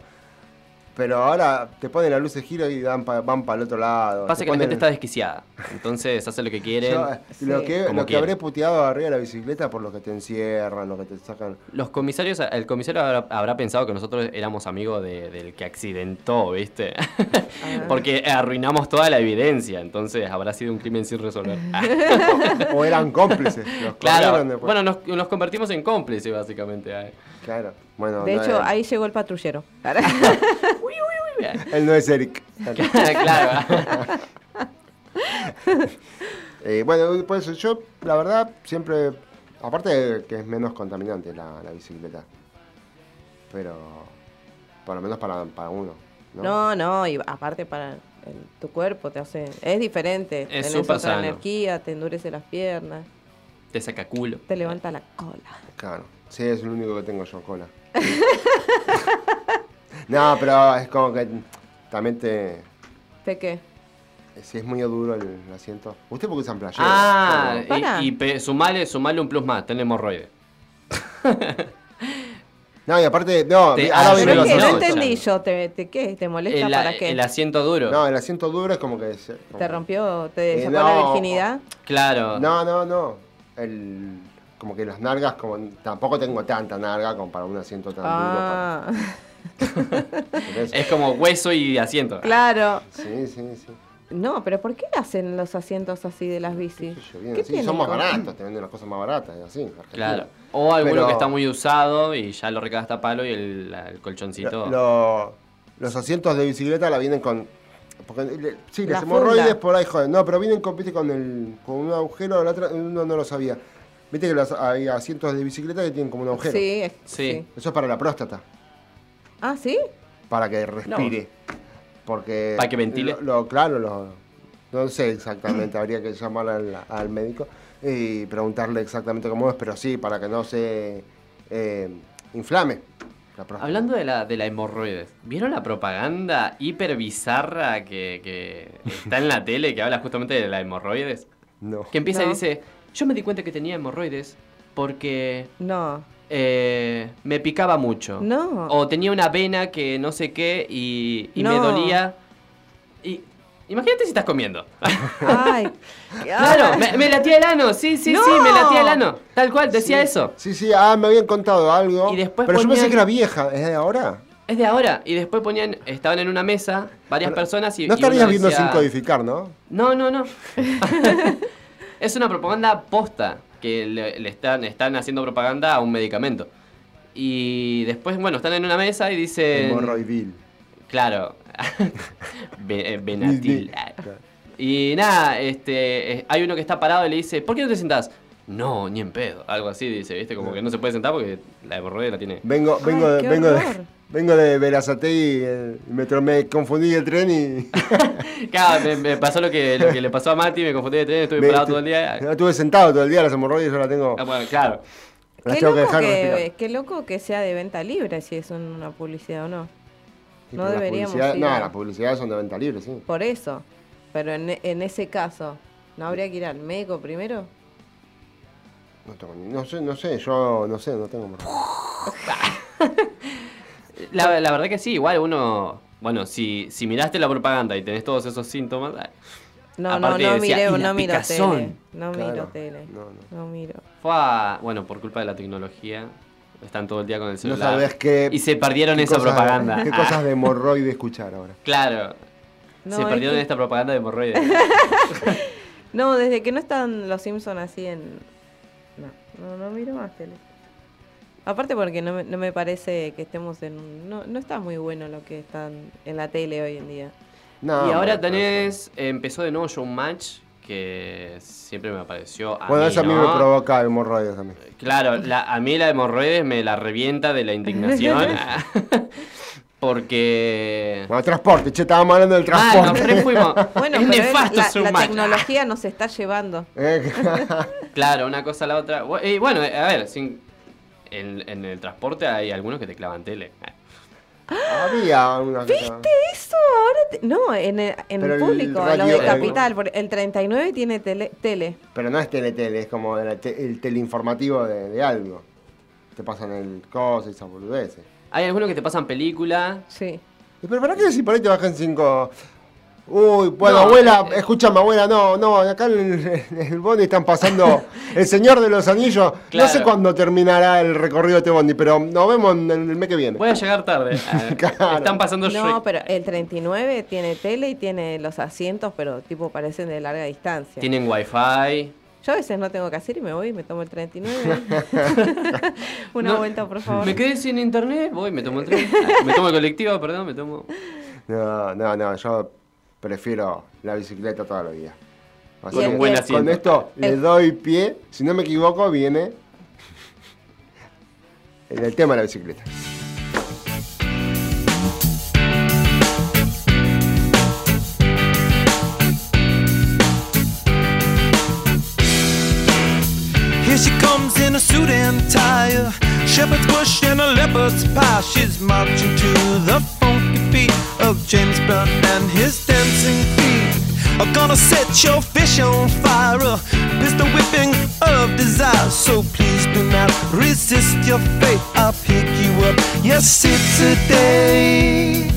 Pero ahora te ponen la luz de giro y dan pa- van para el otro lado. Pasa Te que la ponen- gente está desquiciada. Entonces hace lo que Sí. lo que, lo que habré puteado arriba de la bicicleta por lo que te encierran, lo que te sacan. Los comisarios, el comisario habrá, habrá pensado que nosotros éramos amigos de- del que accidentó, ¿viste? Ah. [laughs] Porque arruinamos toda la evidencia, entonces habrá sido un crimen sin resolver. [laughs] o eran cómplices. Los claro, bueno, nos, nos convertimos en cómplices básicamente. Claro. Bueno, de no hecho, ahí llegó el patrullero. [laughs] él no es Eric. [laughs] claro. [laughs] Eh, bueno, pues yo, la verdad, siempre. Aparte de que es menos contaminante la, la bicicleta. Pero. Por lo menos para, para uno. ¿no? No, no, y aparte para el- tu cuerpo te hace. Es diferente. Es Tenés otra sano. energía, te endurece las piernas, Te saca culo. te levanta la cola. Claro. Sí, es lo único que tengo yo, cola. [laughs] no, pero es como que también te. ¿De qué? Si es muy duro el, el asiento. ¿Usted por qué usan playera? Ah, Claro. Para. y, y pe- sumale, sumale un plus más, ten hemorroides. No, y aparte. No, Te- ahora ah, viene no entendí yo, ¿te, te qué? ¿Te molesta El, para qué? el asiento duro. No, el asiento duro es como que. como- ¿Te rompió? ¿Te Eh, sacó la virginidad? Claro. No, no, no. El, como que las nalgas, como tampoco tengo tanta nalga como para un asiento tan Ah, duro. para- eso. Es como hueso y asiento. claro. Sí, sí, sí. No, pero ¿por qué hacen los asientos así de las bicis? Qué sé yo, bien, ¿Qué así. tiene Son más con- baratos, te venden las cosas más baratas, así. en Argentina. Claro. O alguno Pero- que está muy usado y ya lo recagaste a palo y el, colchoncito. Lo- lo- los asientos de bicicleta la vienen con. Porque, le- sí, La las hemorroides por ahí, joder. No, pero vienen con, viste, con, el, con un agujero. La otra, uno no lo sabía. Viste que los, hay asientos de bicicleta que tienen como un agujero. Sí, es- Sí. Eso es para la próstata. Ah, ¿sí? Para que respire. Porque. Para que ventile. Lo, lo- claro, lo- no sé exactamente. [clears throat] habría que llamar al, al médico y preguntarle exactamente cómo es. Pero sí, para que no se eh, inflame la próstata. Hablando de la, de la hemorroides, ¿vieron la propaganda hiper bizarra que, que está en la tele que habla justamente de la hemorroides? No. Que empieza y dice, yo me di cuenta que tenía hemorroides porque No. eh, me picaba mucho. No. O tenía una vena que no sé qué y, y me dolía. Y imagínate si estás comiendo. [laughs] Ay. claro, me, me latía el ano, sí, sí, sí, me latía el ano. Tal cual, decía eso. Sí, sí, ah, me habían contado algo. Y después pero yo pensé que era vieja, ¿es de ahora? Es de ahora. Y después ponían, estaban en una mesa, varias Pero- personas y. No y estarías uno viendo decía- sin codificar, ¿no? No, no, no. [laughs] es una propaganda posta que le, le están, están haciendo propaganda a un medicamento. Y después, bueno, están en una mesa y dicen... Hemorroidil. Claro. [laughs] Eh, Benatil. Claro. Y nada, este, eh, hay uno que está parado y le dice, ¿por qué no te sentás? No, ni en pedo. Algo así dice, ¿viste? Como que no se puede sentar porque la hemorroide la tiene. Vengo, vengo, Ay, de, qué vengo, de. Vengo de Verazategui, eh, me, confundí el tren y... [laughs] Claro, me, me pasó lo que, lo que le pasó a Mati, me confundí de tren, estuve me- parado todo el día. No, estuve sentado todo el día, las hemorroides yo las tengo... Ah, bueno, claro. Las Qué tengo que loco dejar que, qué loco que sea de venta libre si es una publicidad o no. Sí, no deberíamos ir No, las publicidades son de venta libre, sí. Por eso. Pero en, en ese caso, ¿no habría que ir al médico primero? No, tengo ni- no sé, no sé, yo no sé, no tengo. [laughs] [laughs] La, la verdad que sí, igual uno. Bueno, si, si miraste la propaganda y tenés todos esos síntomas. ah, No, Aparte no, no decía, miré, "Y la no miro picazón". tele. No Claro. miro tele. No, no. No miro. Fue a- Bueno, por culpa de la tecnología. Están todo el día con el No celular. sabés qué... y se perdieron qué esa cosas- propaganda. ¿Qué Ah, cosas de hemorroide escuchar ahora? Claro. No, se perdieron que- esta propaganda de hemorroides. [laughs] No, desde que no están los Simpsons así en... No, no, no miro más tele. Aparte porque no me, no me parece que estemos en un... No, no está muy bueno lo que están en la tele hoy en día. No, y ahora tenés. Empezó de nuevo Showmatch. Que siempre me pareció. A Bueno, mí, eso a mí me provoca hemorroides también. Claro, la- a mí la hemorroides me la revienta de la indignación. [laughs] [laughs] porque. Bueno, transporte, che, estábamos hablando del Ah, transporte. fuimos. [laughs] Bueno, es pero es- nefasto la, la tecnología nos está llevando. Eh, Claro, una cosa a la otra. Y bueno, a ver, sin- en, en el transporte hay algunos que te clavan tele. Había una cosa. Eso, ahora... te- No, en el, en el el público, radio- los de el- Capital. porque El 39 tiene tele. tele. Pero no es tele-tele, es como el, te- el teleinformativo de, de algo. Te pasan el coso y esas boludeces. Hay algunos que te pasan película. Sí. ¿Y pero para qué si por ahí te bajan cinco? Uy, bueno, No, abuela, eh, escúchame, abuela, no, no, acá en el, en el bondi están pasando [laughs] El Señor de los Anillos. No sé cuándo terminará el recorrido de este bondi, pero nos vemos en el mes que viene. Voy a llegar tarde. [laughs] Ah, Claro. Están pasando No, Shrek. pero el 39 tiene tele y tiene los asientos, pero tipo parecen de larga distancia. Tienen wifi. Yo a veces no tengo que hacer y me voy y me tomo el 39. [laughs] Una No, vuelta, por favor. Me quedé sin internet, voy, me tomo el tren. Ah, Me tomo el colectivo, perdón, me tomo. No, no, no, yo prefiero la bicicleta toda la vida. Así Con un buen Con asiento. esto [laughs] le doy pie, si no me equivoco, viene el, el tema de la bicicleta. Here she comes in a suit and tie, a shepherd's bush and a leopard's pie. She's marching to the funky of James Brown and his dancing feet. I'm gonna set your fish on fire, a pistol whipping of desire. So please do not resist your fate. I'll pick you up. Yes, it's a day.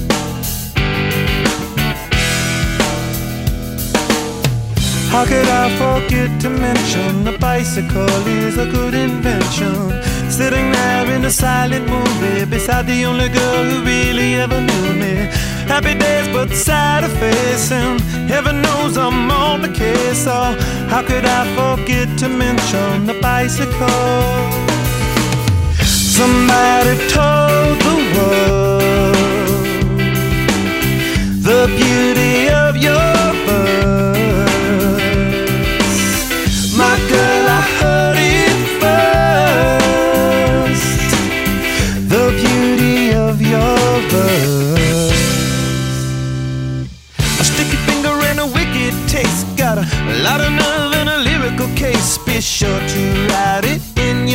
How could I forget to mention the bicycle is a good invention? Sitting there in a silent movie beside the only girl who really ever knew me. Happy days, but sad of face, and heaven knows I'm on the case. So how could I forget to mention the bicycle? Somebody told the world the beauty of your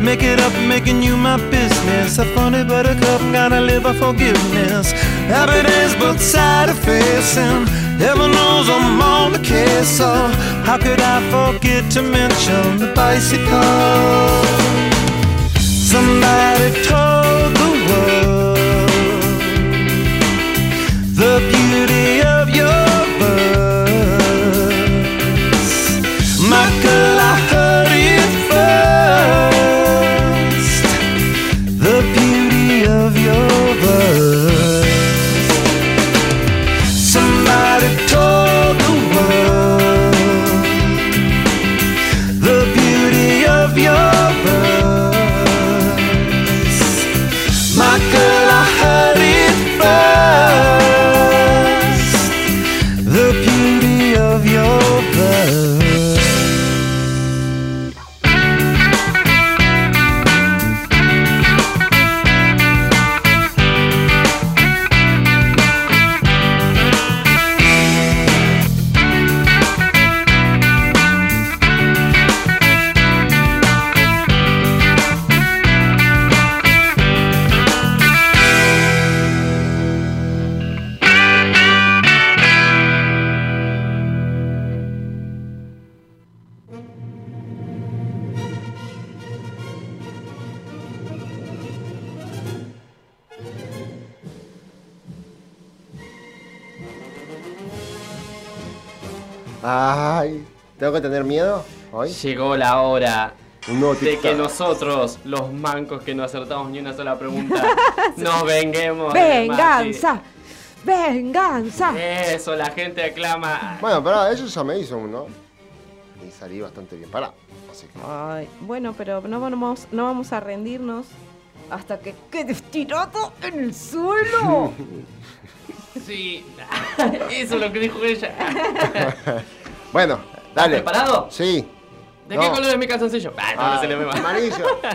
Make it up, making you my business. A funny buttercup, gotta live a forgiveness. Happy days, both side facing. Heaven knows I'm on the case, so how could I forget to mention the bicycle? Somebody told the world the beauty of your verse. Michael, I que tener miedo hoy? Llegó la hora de que nosotros, los mancos que no acertamos ni una sola pregunta, [laughs] nos venguemos. ¡Venganza! ¡Venganza! Eso, la gente aclama. Bueno, pará, eso ya me hizo uno. Y salí bastante bien parado. Así que. Ay, bueno, pero no vamos, no vamos a rendirnos hasta que quedes tirado en el suelo. [laughs] Sí, [laughs] eso es lo que dijo ella. Bueno, dale. preparado? Sí. ¿De No. qué color es mi calzoncillo? Ah, no, no se le ve más. Amarillo. [laughs]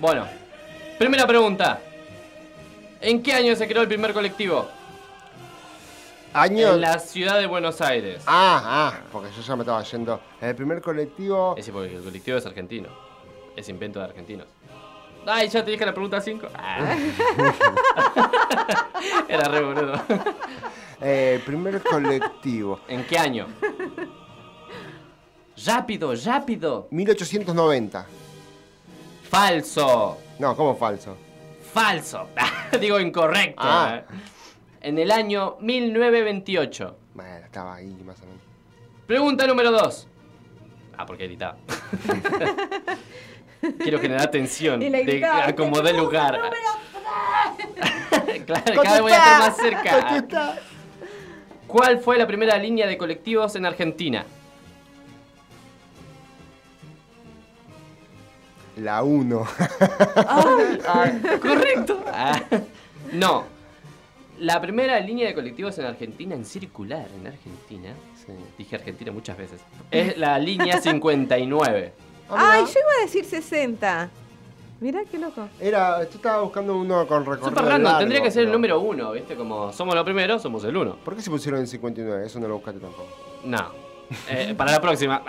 Bueno, primera pregunta. ¿En qué año se creó el primer colectivo? Año. En la ciudad de Buenos Aires. Ah, ah, porque yo ya me estaba yendo. El primer colectivo. Es decir, porque el colectivo es argentino. Es invento de argentinos. Ay, ya te dije la pregunta 5. [laughs] Era re boludo. Eh, primer colectivo. ¿En qué año? Rápido, rápido. 1890. Falso. No, ¿cómo falso? Falso. [laughs] Digo incorrecto. Ah. eh. En el año 1928. Bueno, estaba ahí más o menos. Pregunta número 2. Ah, porque gritaba. [laughs] Quiero generar tensión. Y le De acomodar el lugar. [laughs] claro, cada vez voy a estar más cerca. ¿Cuál fue la primera línea de colectivos en Argentina? La 1. [laughs] Ah, correcto. Ah, no. La primera línea de colectivos en Argentina, en circular en Argentina, sí. dije Argentina muchas veces, es la línea 59. Ah, Ay, yo iba a decir 60. Mirá qué loco. Era, yo estaba buscando uno con recorrido Super random, largo, tendría que ser el número uno, ¿viste? Como somos los primeros, somos el uno. ¿Por qué se pusieron en 59? Eso no lo buscaste tampoco. No. Eh, para la próxima.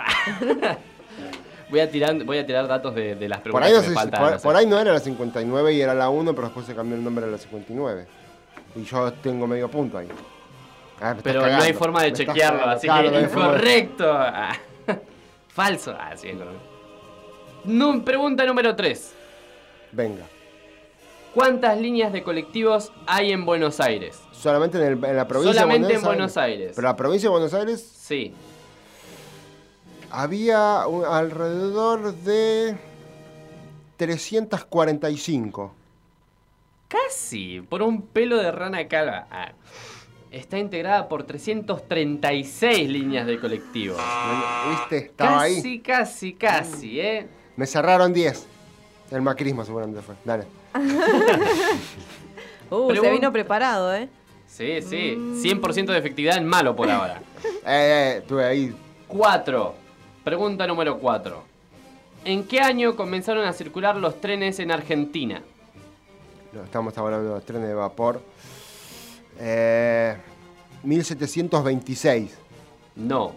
[laughs] voy, a tirar, voy a tirar datos de, de las Por preguntas ahí, no que sé me si- faltan. por, ahí no era la 59 y era la 1, pero después se cambió el nombre a la 59. Y yo tengo medio punto ahí. Ah, me estás Pero no hay cagando, forma de me estás chequearlo, cagando. así Claro, que no hay forma de- incorrecto. Ah, [laughs] Falso. Ah, sí, es correcto. Pregunta número 3. Venga. ¿Cuántas líneas de colectivos hay en Buenos Aires? Solamente en, el- en la provincia Solamente de en Buenos Aires. Pero la provincia de Buenos Aires Sí. había un- alrededor de 345. Casi, por un pelo de rana calva. Ah, Está integrada por 336 líneas de colectivos. ¿Viste? Estaba Casi, ahí. casi, casi, ¿eh? Me cerraron 10. El macrismo seguramente fue. Dale. [laughs] Uh, se vino preparado, ¿eh? Sí, sí. 100% de efectividad en malo por ahora. [laughs] Eh, eh, estuve ahí. 4. Pregunta número 4. ¿En qué año comenzaron a circular los trenes en Argentina? No, Estamos hablando de los trenes de vapor. Eh, 1726. No.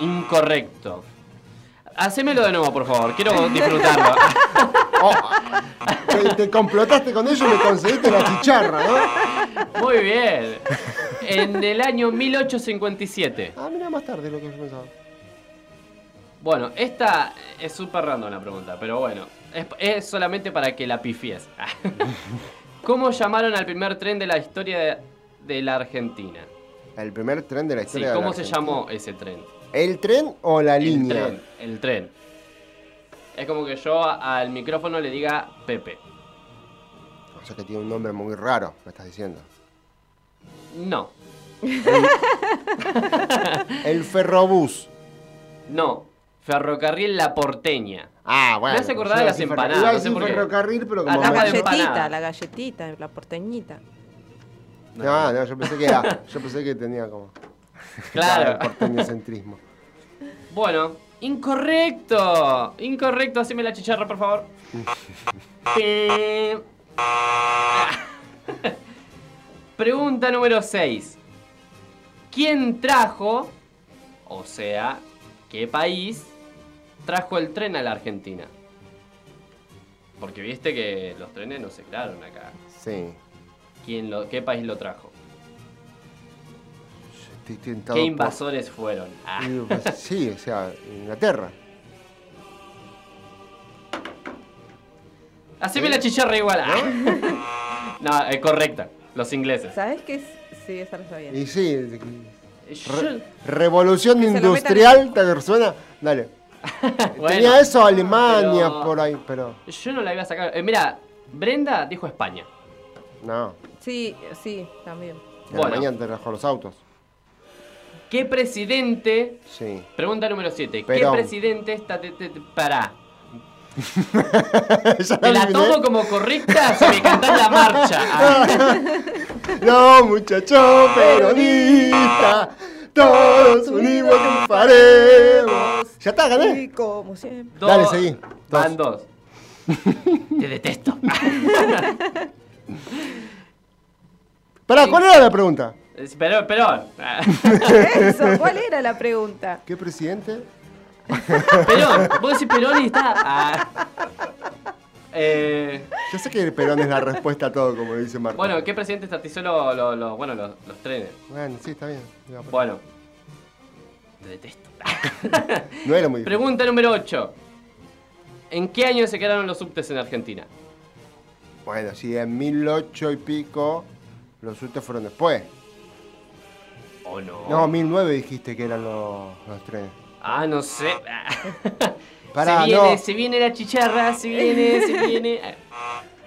Incorrecto. Hacémelo de nuevo, por favor. Quiero disfrutarlo. [laughs] Oh, te, te complotaste con ellos y me conseguiste la chicharra, ¿no? Muy bien. En el año 1857. Ah, mira, más tarde lo que yo pensaba. Bueno, esta es súper random la pregunta, pero bueno. Es, es solamente para que la pifies. [laughs] ¿Cómo llamaron al primer tren de la historia de, de la Argentina? El primer tren de la Sí, historia de ¿cómo la se Argentina. llamó ese tren? ¿El tren o la El línea? tren, el tren. Es como que yo al micrófono le diga Pepe. O sea que tiene un nombre muy raro, me estás diciendo. No, El ferrobús. no. Ferrocarril La Porteña. Ah, bueno. Me hace acordar de las empanadas, no sé por qué. ferrocarril, pero como... La me- galletita, la galletita, la porteñita. No, no, yo pensé que era... Yo pensé que tenía como... Claro. porteño centrismo. Bueno, incorrecto. Incorrecto, haceme la chicharra, por favor. Pim. [laughs] [laughs] Pregunta número 6. ¿Quién trajo, o sea, qué país trajo el tren a la Argentina? Porque viste que los trenes no se crearon acá. Sí. ¿Quién lo, ¿Qué país lo trajo? Tentado ¿Qué por- invasores fueron? Ah, sí, o sea, Inglaterra. haceme la chicharra igual. Ah. No, [laughs] eh, correcta. Los ingleses. ¿Sabes qué es? Sí, esa lo sabía. Y sí, Re- Revolución Que industrial, ¿te suena? Dale. [laughs] bueno, Tenía eso Alemania pero- por ahí, pero. Yo no la iba a sacar. Eh, mira, Brenda dijo España. No. Sí, sí, también. Bueno. Alemania te trajo los autos. ¿Qué presidente Sí. Pregunta número 7. ¿Qué presidente está... Te, te- te- ¿Te la tomo como correcta? Se me cantás la marcha. [laughs] No, muchacho peronista, todos unidos triunfaremos. Ya está, gané. Y como siempre. dos- Dale, seguí. Dos. Van dos. [laughs] Te detesto. Pará, ¿cuál era la pregunta? Es- Pero, pero. ah, Eso, ¿cuál era la pregunta? ¿Qué presidente? Perón. Vos decís Perón y está. ah. Eh, Yo sé que Perón es la respuesta a todo, como dice Marco. bueno, ¿qué presidente estatizó lo- lo- lo- bueno, los, los trenes? Bueno, sí, está bien. Bueno. Te detesto. No era muy difícil. Pregunta número 8. ¿En qué año se crearon los subtes en Argentina? Bueno, si en 1008 y pico, los subtes fueron después. ¿O no? No, 1009 dijiste que eran los, los trenes. Ah, no sé. [laughs] Pará, se viene, no. se viene la chicharra, se viene, se viene.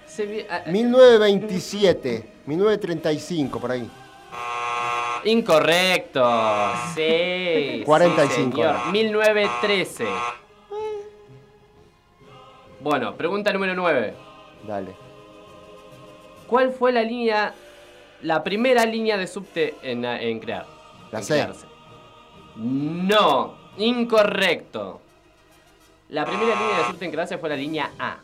Se vi- ah, 1927, 1935, por ahí. Incorrecto. Sí. 45 sí, señor. era. 1913. Bueno, pregunta número 9. Dale. ¿Cuál fue la línea, la primera línea de subte en, en crear? La en C. crearse? No, incorrecto. La primera línea de subte en crearse fue la línea A.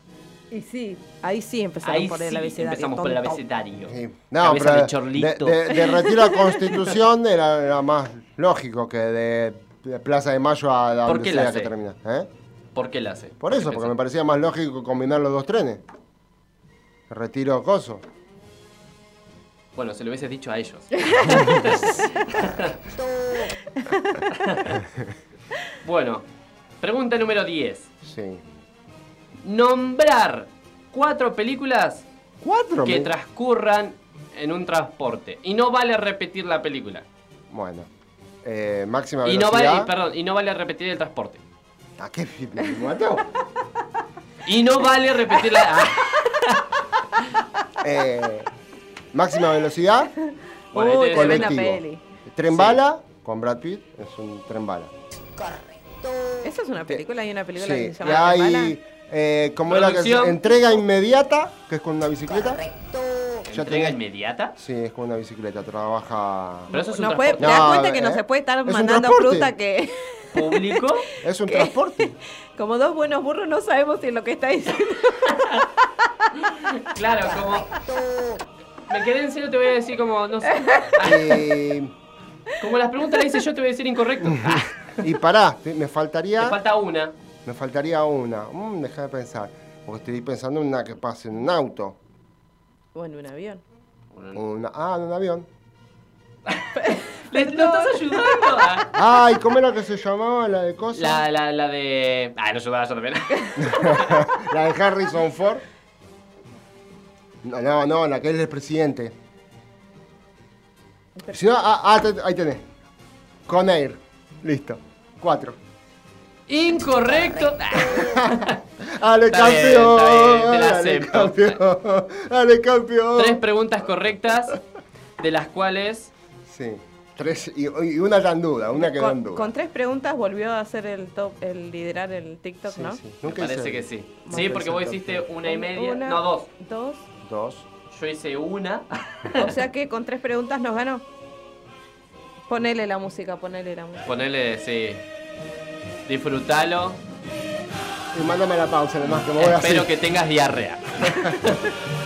Y sí, ahí sí empezaron Ahí por sí el abecedario. empezamos por el tonto. abecedario. Sí. No, Cabeza pero de de, chorlito. de- de [laughs] retiro a Constitución era, era más lógico que de, de Plaza de Mayo a ¿Por donde qué la que termina. ¿eh? ¿Por qué la hace? Por eso, porque me parecía más lógico combinar los dos trenes. Retiro coso. Bueno, se lo hubieses dicho a ellos. [laughs] bueno, pregunta número 10. Sí. Nombrar cuatro películas ¿Cuatro? que me- transcurran en un transporte. Y no vale repetir la película. Bueno. Eh, máxima Y no, vale, perdón, y no vale repetir el transporte. ¿A qué me mató? Y no vale repetir la... ah, [laughs] Eh, máxima velocidad. [laughs] bueno, Uy, colectivo. peli. Tren Sí. bala con Brad Pitt es un tren bala. ¿Eso es una película? ¿Hay una película Sí, que se y llama hay, eh, como era que entrega inmediata, que es con una bicicleta. Ya ¿Entrega tenés- inmediata? Sí, es con una bicicleta, trabaja. Pero eso es un No puede- transporte ¿Te das No, cuenta que no eh, se puede estar es mandando fruta que público. [laughs] Es un transporte. [laughs] como dos buenos burros no sabemos si es lo que está diciendo? Claro, como... Me quedé en serio, te voy a decir como, no sé. Eh, Como las preguntas las hice yo, te voy a decir incorrecto. [laughs] Y pará, te- me faltaría. falta una. Me faltaría una. Mm, deja de pensar. Porque estoy pensando en una que pase en un auto. Bueno, un avión. Una, ah, en un avión. [laughs] ¿Le, ¿Lo estás ayudando? Ah, Ay, ¿cómo era que se llamaba la de cosas? La, la, la de... Ah, no ayudaba yo también. [laughs] La de Harrison Ford. No, no, no, la que es el presidente. Si no, ah, ah, te- ahí tenés. Con Air. Listo. Cuatro. Incorrecto. [laughs] ¡Ale Está bien, campeón! está bien, te la ¡Ale campeón! ¡Ale campeón! Tres preguntas correctas, de las cuales... Sí. Tres y, y una tan duda, una que Con, duda. con tres preguntas volvió a hacer el top, el liderar el TikTok, Sí, ¿no? sí. Me Nunca parece hice que sí. Sí, porque vos hiciste una y media. Una, No, dos. Dos. Dos. Yo hice una. O sea que con tres preguntas nos ganó. Ponele la música, ponele la música. Ponele, sí. Disfrútalo. Y mándame la pausa, además, que me voy a Espero que tengas diarrea. [laughs]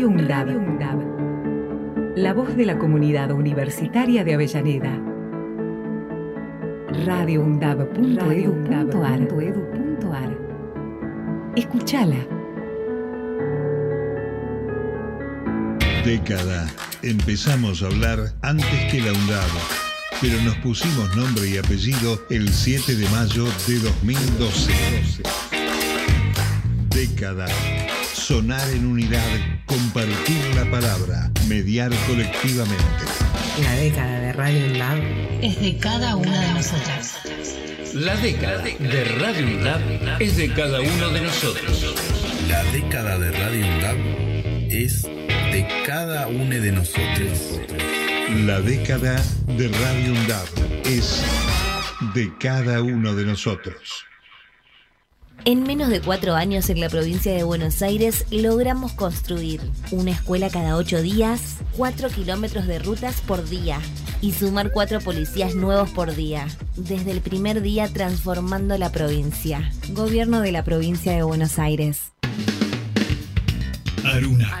Radio UNDAB. La voz de la comunidad universitaria de Avellaneda. radioundab.edu.ar Escuchala. Década. Empezamos a hablar antes que la UNDAB. pero nos pusimos nombre y apellido el 7 de mayo de 2012. Década. Sonar en unidad, compartir la palabra, mediar colectivamente. La década de Radio Lab Es de cada una de nosotras. La década de Radio UNDAB es de cada uno de nosotros. La década de Radio UNDAB es de cada uno de nosotros. La década de Radio UNDAB es de cada uno de nosotros. En menos de cuatro años en la provincia de Buenos Aires logramos construir una escuela cada ocho días, cuatro kilómetros de rutas por día y sumar cuatro policías nuevos por día. Desde el primer día transformando la provincia. Gobierno de la provincia de Buenos Aires. Aruna.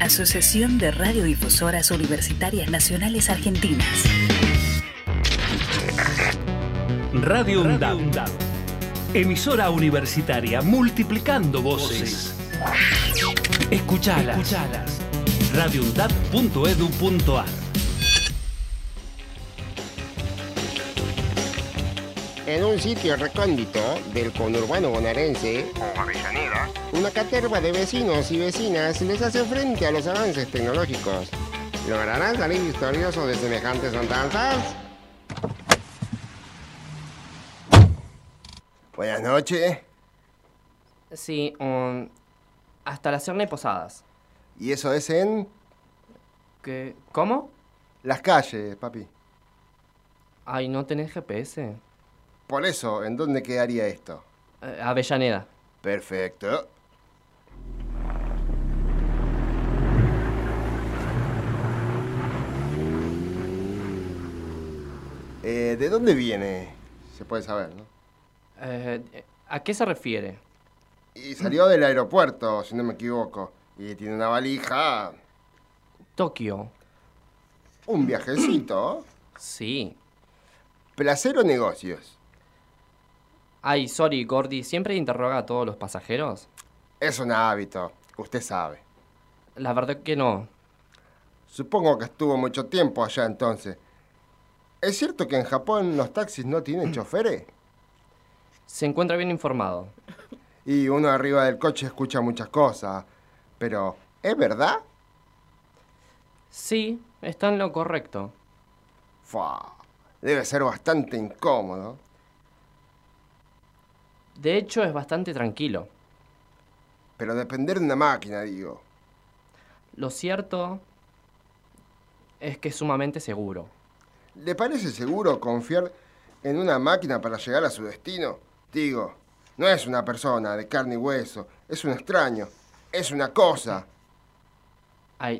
Asociación de Radiodifusoras Universitarias Nacionales Argentinas. Radio UNDAB. Emisora universitaria multiplicando voces. Escuchalas. Escuchalas. radioundab.edu.ar En un sitio recóndito del conurbano bonaerense, o Avellaneda, una caterva de vecinos y vecinas les hace frente a los avances tecnológicos. ¿Lograrán salir victoriosos de semejantes andanzas? Buenas noches. Sí, um, hasta la Serna y Posadas. ¿Y eso es en ¿Qué? ¿Cómo? las calles, papi? Ay, ¿no tenés GPS? Por eso, ¿en dónde quedaría esto? Eh, Avellaneda. Perfecto. Eh, ¿De dónde viene? Se puede saber, ¿no? Eh, ¿A qué se refiere? Y salió del aeropuerto, si no me equivoco. Y tiene una valija. Tokio. Un viajecito. Sí. ¿Placer o negocios? Ay, sorry, Gordy, ¿siempre interroga a todos los pasajeros? Es un hábito, usted sabe. La verdad que no. Supongo que estuvo mucho tiempo allá entonces. ¿Es cierto que en Japón los taxis no tienen choferes? Se encuentra bien informado. Y uno arriba del coche escucha muchas cosas. Pero, ¿es verdad? Sí, está en lo correcto. Fua, debe ser bastante incómodo. De hecho, es bastante tranquilo. Pero depender de una máquina, digo. Lo cierto es que es sumamente seguro. ¿Le parece seguro confiar en una máquina para llegar a su destino? Digo, no es una persona de carne y hueso, es un extraño, es una cosa.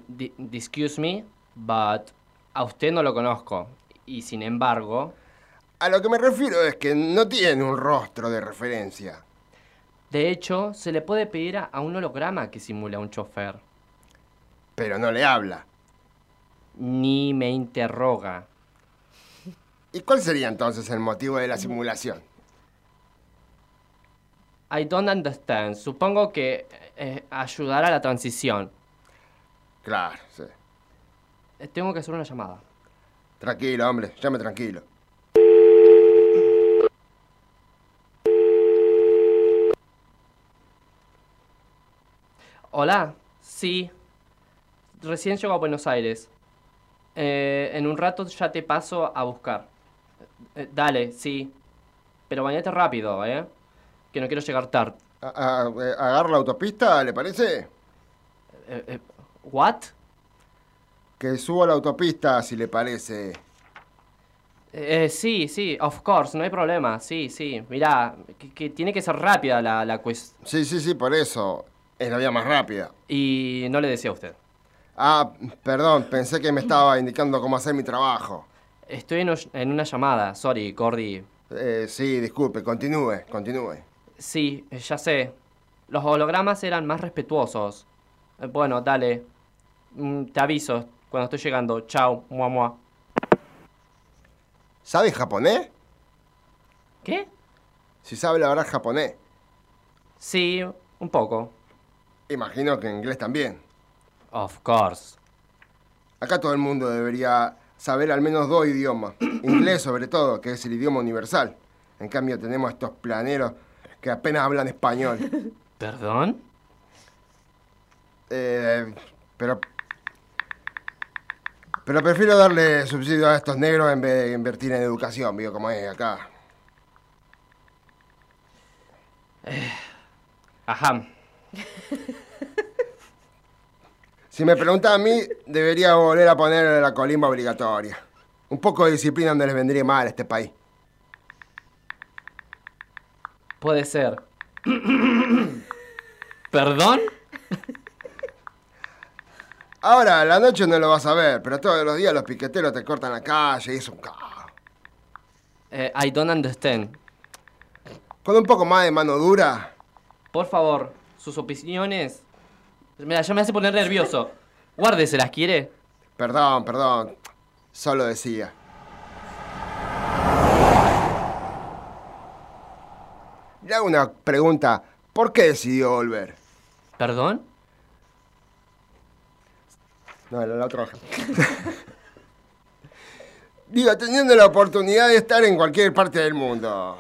Di- excuse me, but a usted no lo conozco. Y sin embargo, A lo que me refiero es que no tiene un rostro de referencia. de hecho, se le puede pedir a, a un holograma que simula un chofer. Pero no le habla. Ni me interroga. ¿Y cuál sería entonces el motivo de la simulación? I don't understand. Supongo que eh, ayudar a la transición. Claro, sí. Eh, Tengo que hacer una llamada. Tranquilo, hombre, llame tranquilo. Hola, sí. Recién llego a Buenos Aires. Eh, en un rato ya te paso a buscar. Eh, dale, sí. Pero bañate rápido, ¿eh? Que no quiero llegar tarde. A- a- eh, ¿Agarra la autopista, le parece? Eh, ¿What? Que suba a la autopista, si le parece. Eh, sí, sí, of course, no hay problema. Sí, sí. Mirá, que, que tiene que ser rápida la, la cuestión. Sí, sí, sí, por eso. Es la vía más rápida. Y no le decía a usted. Ah, perdón, pensé que me estaba indicando cómo hacer mi trabajo. Estoy en, una llamada, sorry, Cordy. Eh, sí, disculpe, continúe, continúe. Sí, eh, ya sé. Los hologramas eran más respetuosos. Eh, Bueno, dale. Mm, te aviso cuando estoy llegando. Chao, mua mua. ¿Sabe japonés? ¿Qué? Si sabe la verdad japonés. Sí, un poco. Imagino que inglés también. Of course. Acá todo el mundo debería saber al menos dos idiomas. [clears throat] Inglés sobre todo, que es el idioma universal. En cambio tenemos estos planeros que apenas hablan español. [laughs] ¿Perdón? Eh, pero... Pero prefiero darle subsidio a estos negros en vez de invertir en educación, vio como es acá. Ajá. [laughs] Si me pregunta a mí, debería volver a poner la colimba obligatoria. Un poco de disciplina no les vendría mal a este país. Puede ser. ¿Perdón? Ahora, a la noche no lo vas a ver, pero todos los días los piqueteros te cortan la calle y es un caos. Eh, I don't understand. Con un poco más de mano dura, Por favor, sus opiniones. Mira, ya me hace poner nervioso. Guárdeselas, ¿quiere? perdón, perdón, solo decía. Le hago una pregunta, ¿por qué decidió volver? ¿Perdón? No, la, la otra. [laughs] Digo, teniendo la oportunidad de estar en cualquier parte del mundo.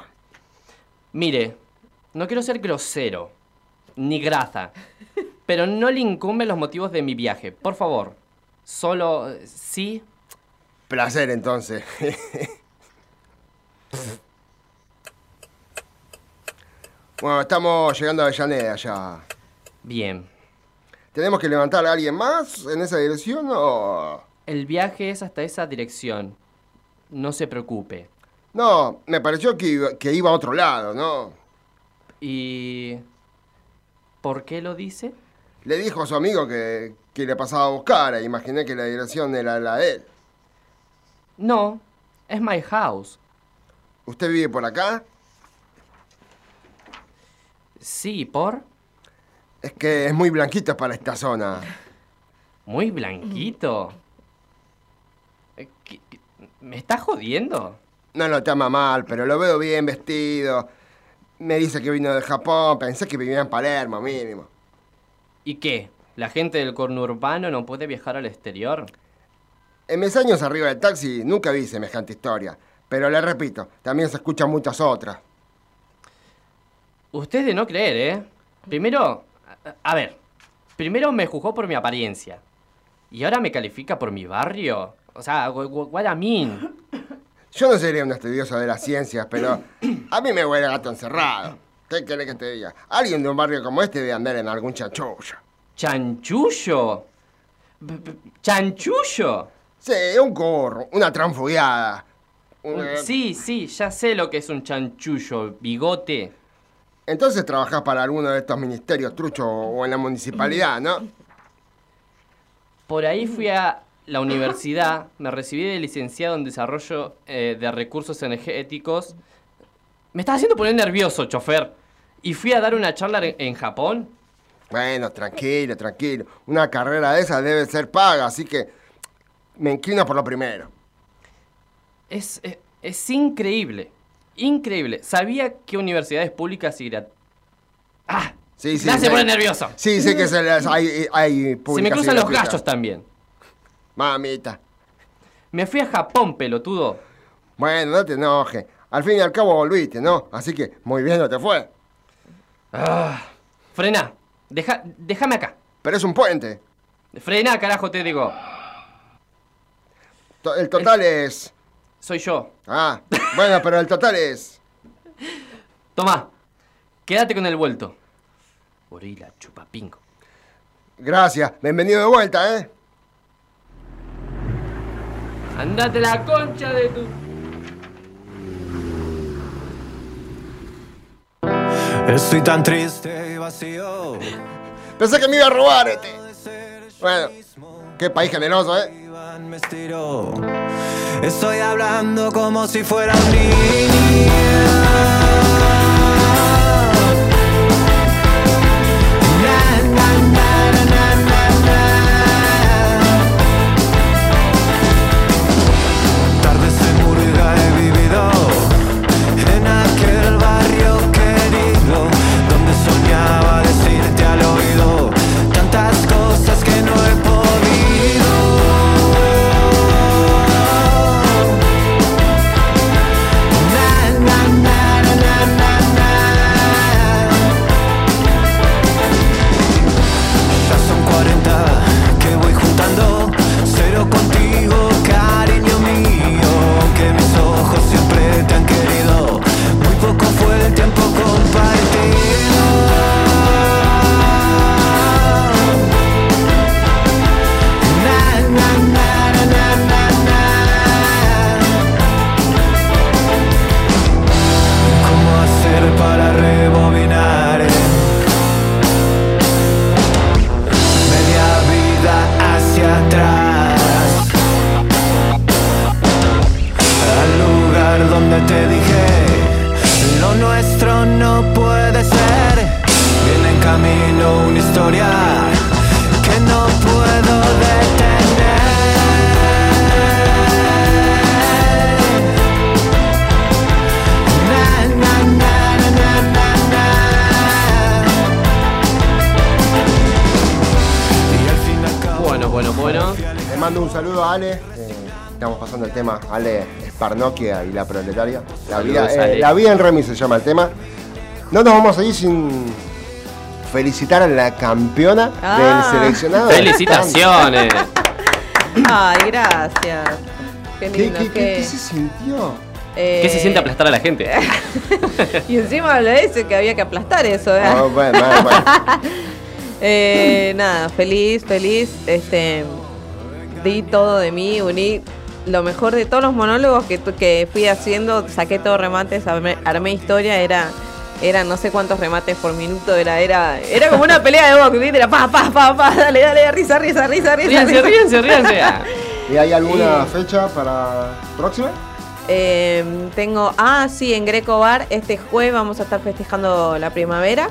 Mire, no quiero ser grosero, ni grasa, pero no le incumben los motivos de mi viaje. Por favor, solo sí. Placer entonces. bueno, estamos llegando a Avellaneda ya. Bien. ¿Tenemos que levantar a alguien más en esa dirección o...? El viaje es hasta esa dirección. No se preocupe. No, me pareció que iba, que iba a otro lado, ¿no? ¿Y por qué lo dice? Le dijo a su amigo que, que le pasaba a buscar e imaginé que la dirección era la de él. No, es my house. ¿Usted vive por acá? Sí, ¿por? Es que es muy blanquito para esta zona. Muy blanquito. Eh, ¿qué- qué- ¿Me está jodiendo? No lo toma mal, pero lo veo bien vestido. Me dice que vino de Japón, pensé que vivía en Palermo, mínimo. ¿Y qué? ¿La gente del conurbano no puede viajar al exterior? En mis años arriba del taxi nunca vi semejante historia. Pero le repito, también se escuchan muchas otras. Usted de no creer, ¿eh? Primero, a, a ver, primero me juzgó por mi apariencia. ¿Y ahora me califica por mi barrio? O sea, wh- wh- what I mean. Yo no sería un estudioso de las ciencias, pero a mí me huele a gato encerrado. ¿Qué querés que te diga? Alguien de un barrio como este debe andar en algún chanchullo. ¿Chanchullo? ¿Chanchullo? Sí, un gorro, una transfugiada. una- Sí, sí, ya sé lo que es un chanchullo, bigote. Entonces trabajás para alguno de estos ministerios truchos o en la municipalidad, ¿no? Por ahí fui a la universidad, me recibí de licenciado en desarrollo eh, de recursos energéticos. Me estaba haciendo poner nervioso, chofer. Y fui a dar una charla en, en Japón. Bueno, tranquilo, tranquilo. Una carrera de esas debe ser paga, así que me inclino por lo primero. Es, es, es increíble. Increíble. Sabía que universidades públicas y grat- Sí, sí. Hace sé- poner nervioso. Sí, sé que se las, hay, hay Se me cruzan los gallos también. Mamita. Me fui a Japón, pelotudo. Bueno, no te enojes. Al fin y al cabo volviste, ¿no? Así que muy bien no te fue. Ah, frena. Deja, déjame acá. Pero es un puente. Frena, carajo, te digo. To- El total es... Soy yo. Ah, bueno, pero el total es... Toma. Quédate con el vuelto. Gorila, chupapingo. Gracias. Bienvenido de vuelta, ¿eh? Andate la concha de tu. Estoy tan triste y vacío. Pensé que me iba a robar este. Bueno, qué país generoso, ¿eh? Me estiró Estoy hablando como si fuera un niño. Saludo a Ale. eh, estamos pasando el tema. Ale Sparnokia y la proletaria. La vida, eh, la vida en remis se llama el tema. No nos vamos a ir sin felicitar a la campeona Ah. del seleccionado. Felicitaciones. Ay, gracias. Qué ¿Qué, lindo. qué, qué- qué- qué se sintió? eh, ¿Qué se siente aplastar a la gente? [laughs] Y encima de eso, que había que aplastar eso. ¿eh? Ah, bueno, bueno, bueno. [laughs] Eh, nada, feliz, feliz. Este, di todo de mí, uní lo mejor de todos los monólogos que, que fui haciendo, saqué todos remates, armé, armé historia, era, era no sé cuántos remates por minuto, era, era, era como una pelea de box. Era pa, pa, pa, pa, dale, dale, risa, risa, risa, risa. Ríanse, risa. ríanse, ríanse. [laughs] ¿Y hay alguna Y- fecha para próxima? Eh, tengo, ah, sí, en Greco Bar, este jueves vamos a estar festejando la primavera.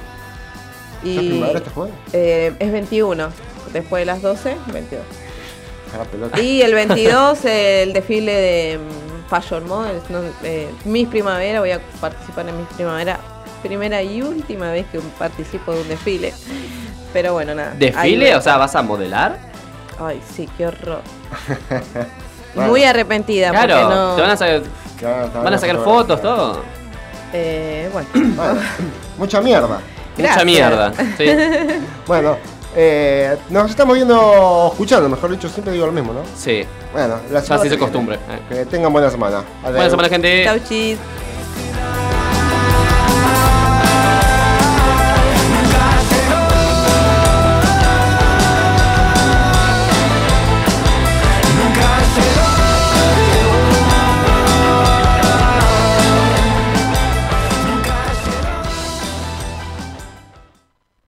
Y ¿La primavera este jueves? eh, es 21, después de las 12, 22. A la pelota. Y el 22 el desfile de mm, Fashion Models, no, eh, Miss Primavera, voy a participar en Miss Primavera. Primera y última vez que participo de un desfile. Pero bueno, nada. ¿Desfile? O sea, ¿vas a modelar? Ay, sí, qué horror. [laughs] Bueno. Muy arrepentida Claro, porque no... te van a sacar, Claro, está van a bien, sacar fotografía. fotos, todo. Eh, bueno. Bueno, [coughs] mucha mierda. Mucha Gracias. mierda. Sí. [laughs] Bueno, eh, nos estamos viendo, escuchando, mejor dicho, siempre digo lo mismo, ¿no? Sí. Bueno, la semana se que viene. costumbre. eh. Que tengan buena semana. Adiós. Buena semana, gente. Chau, chis.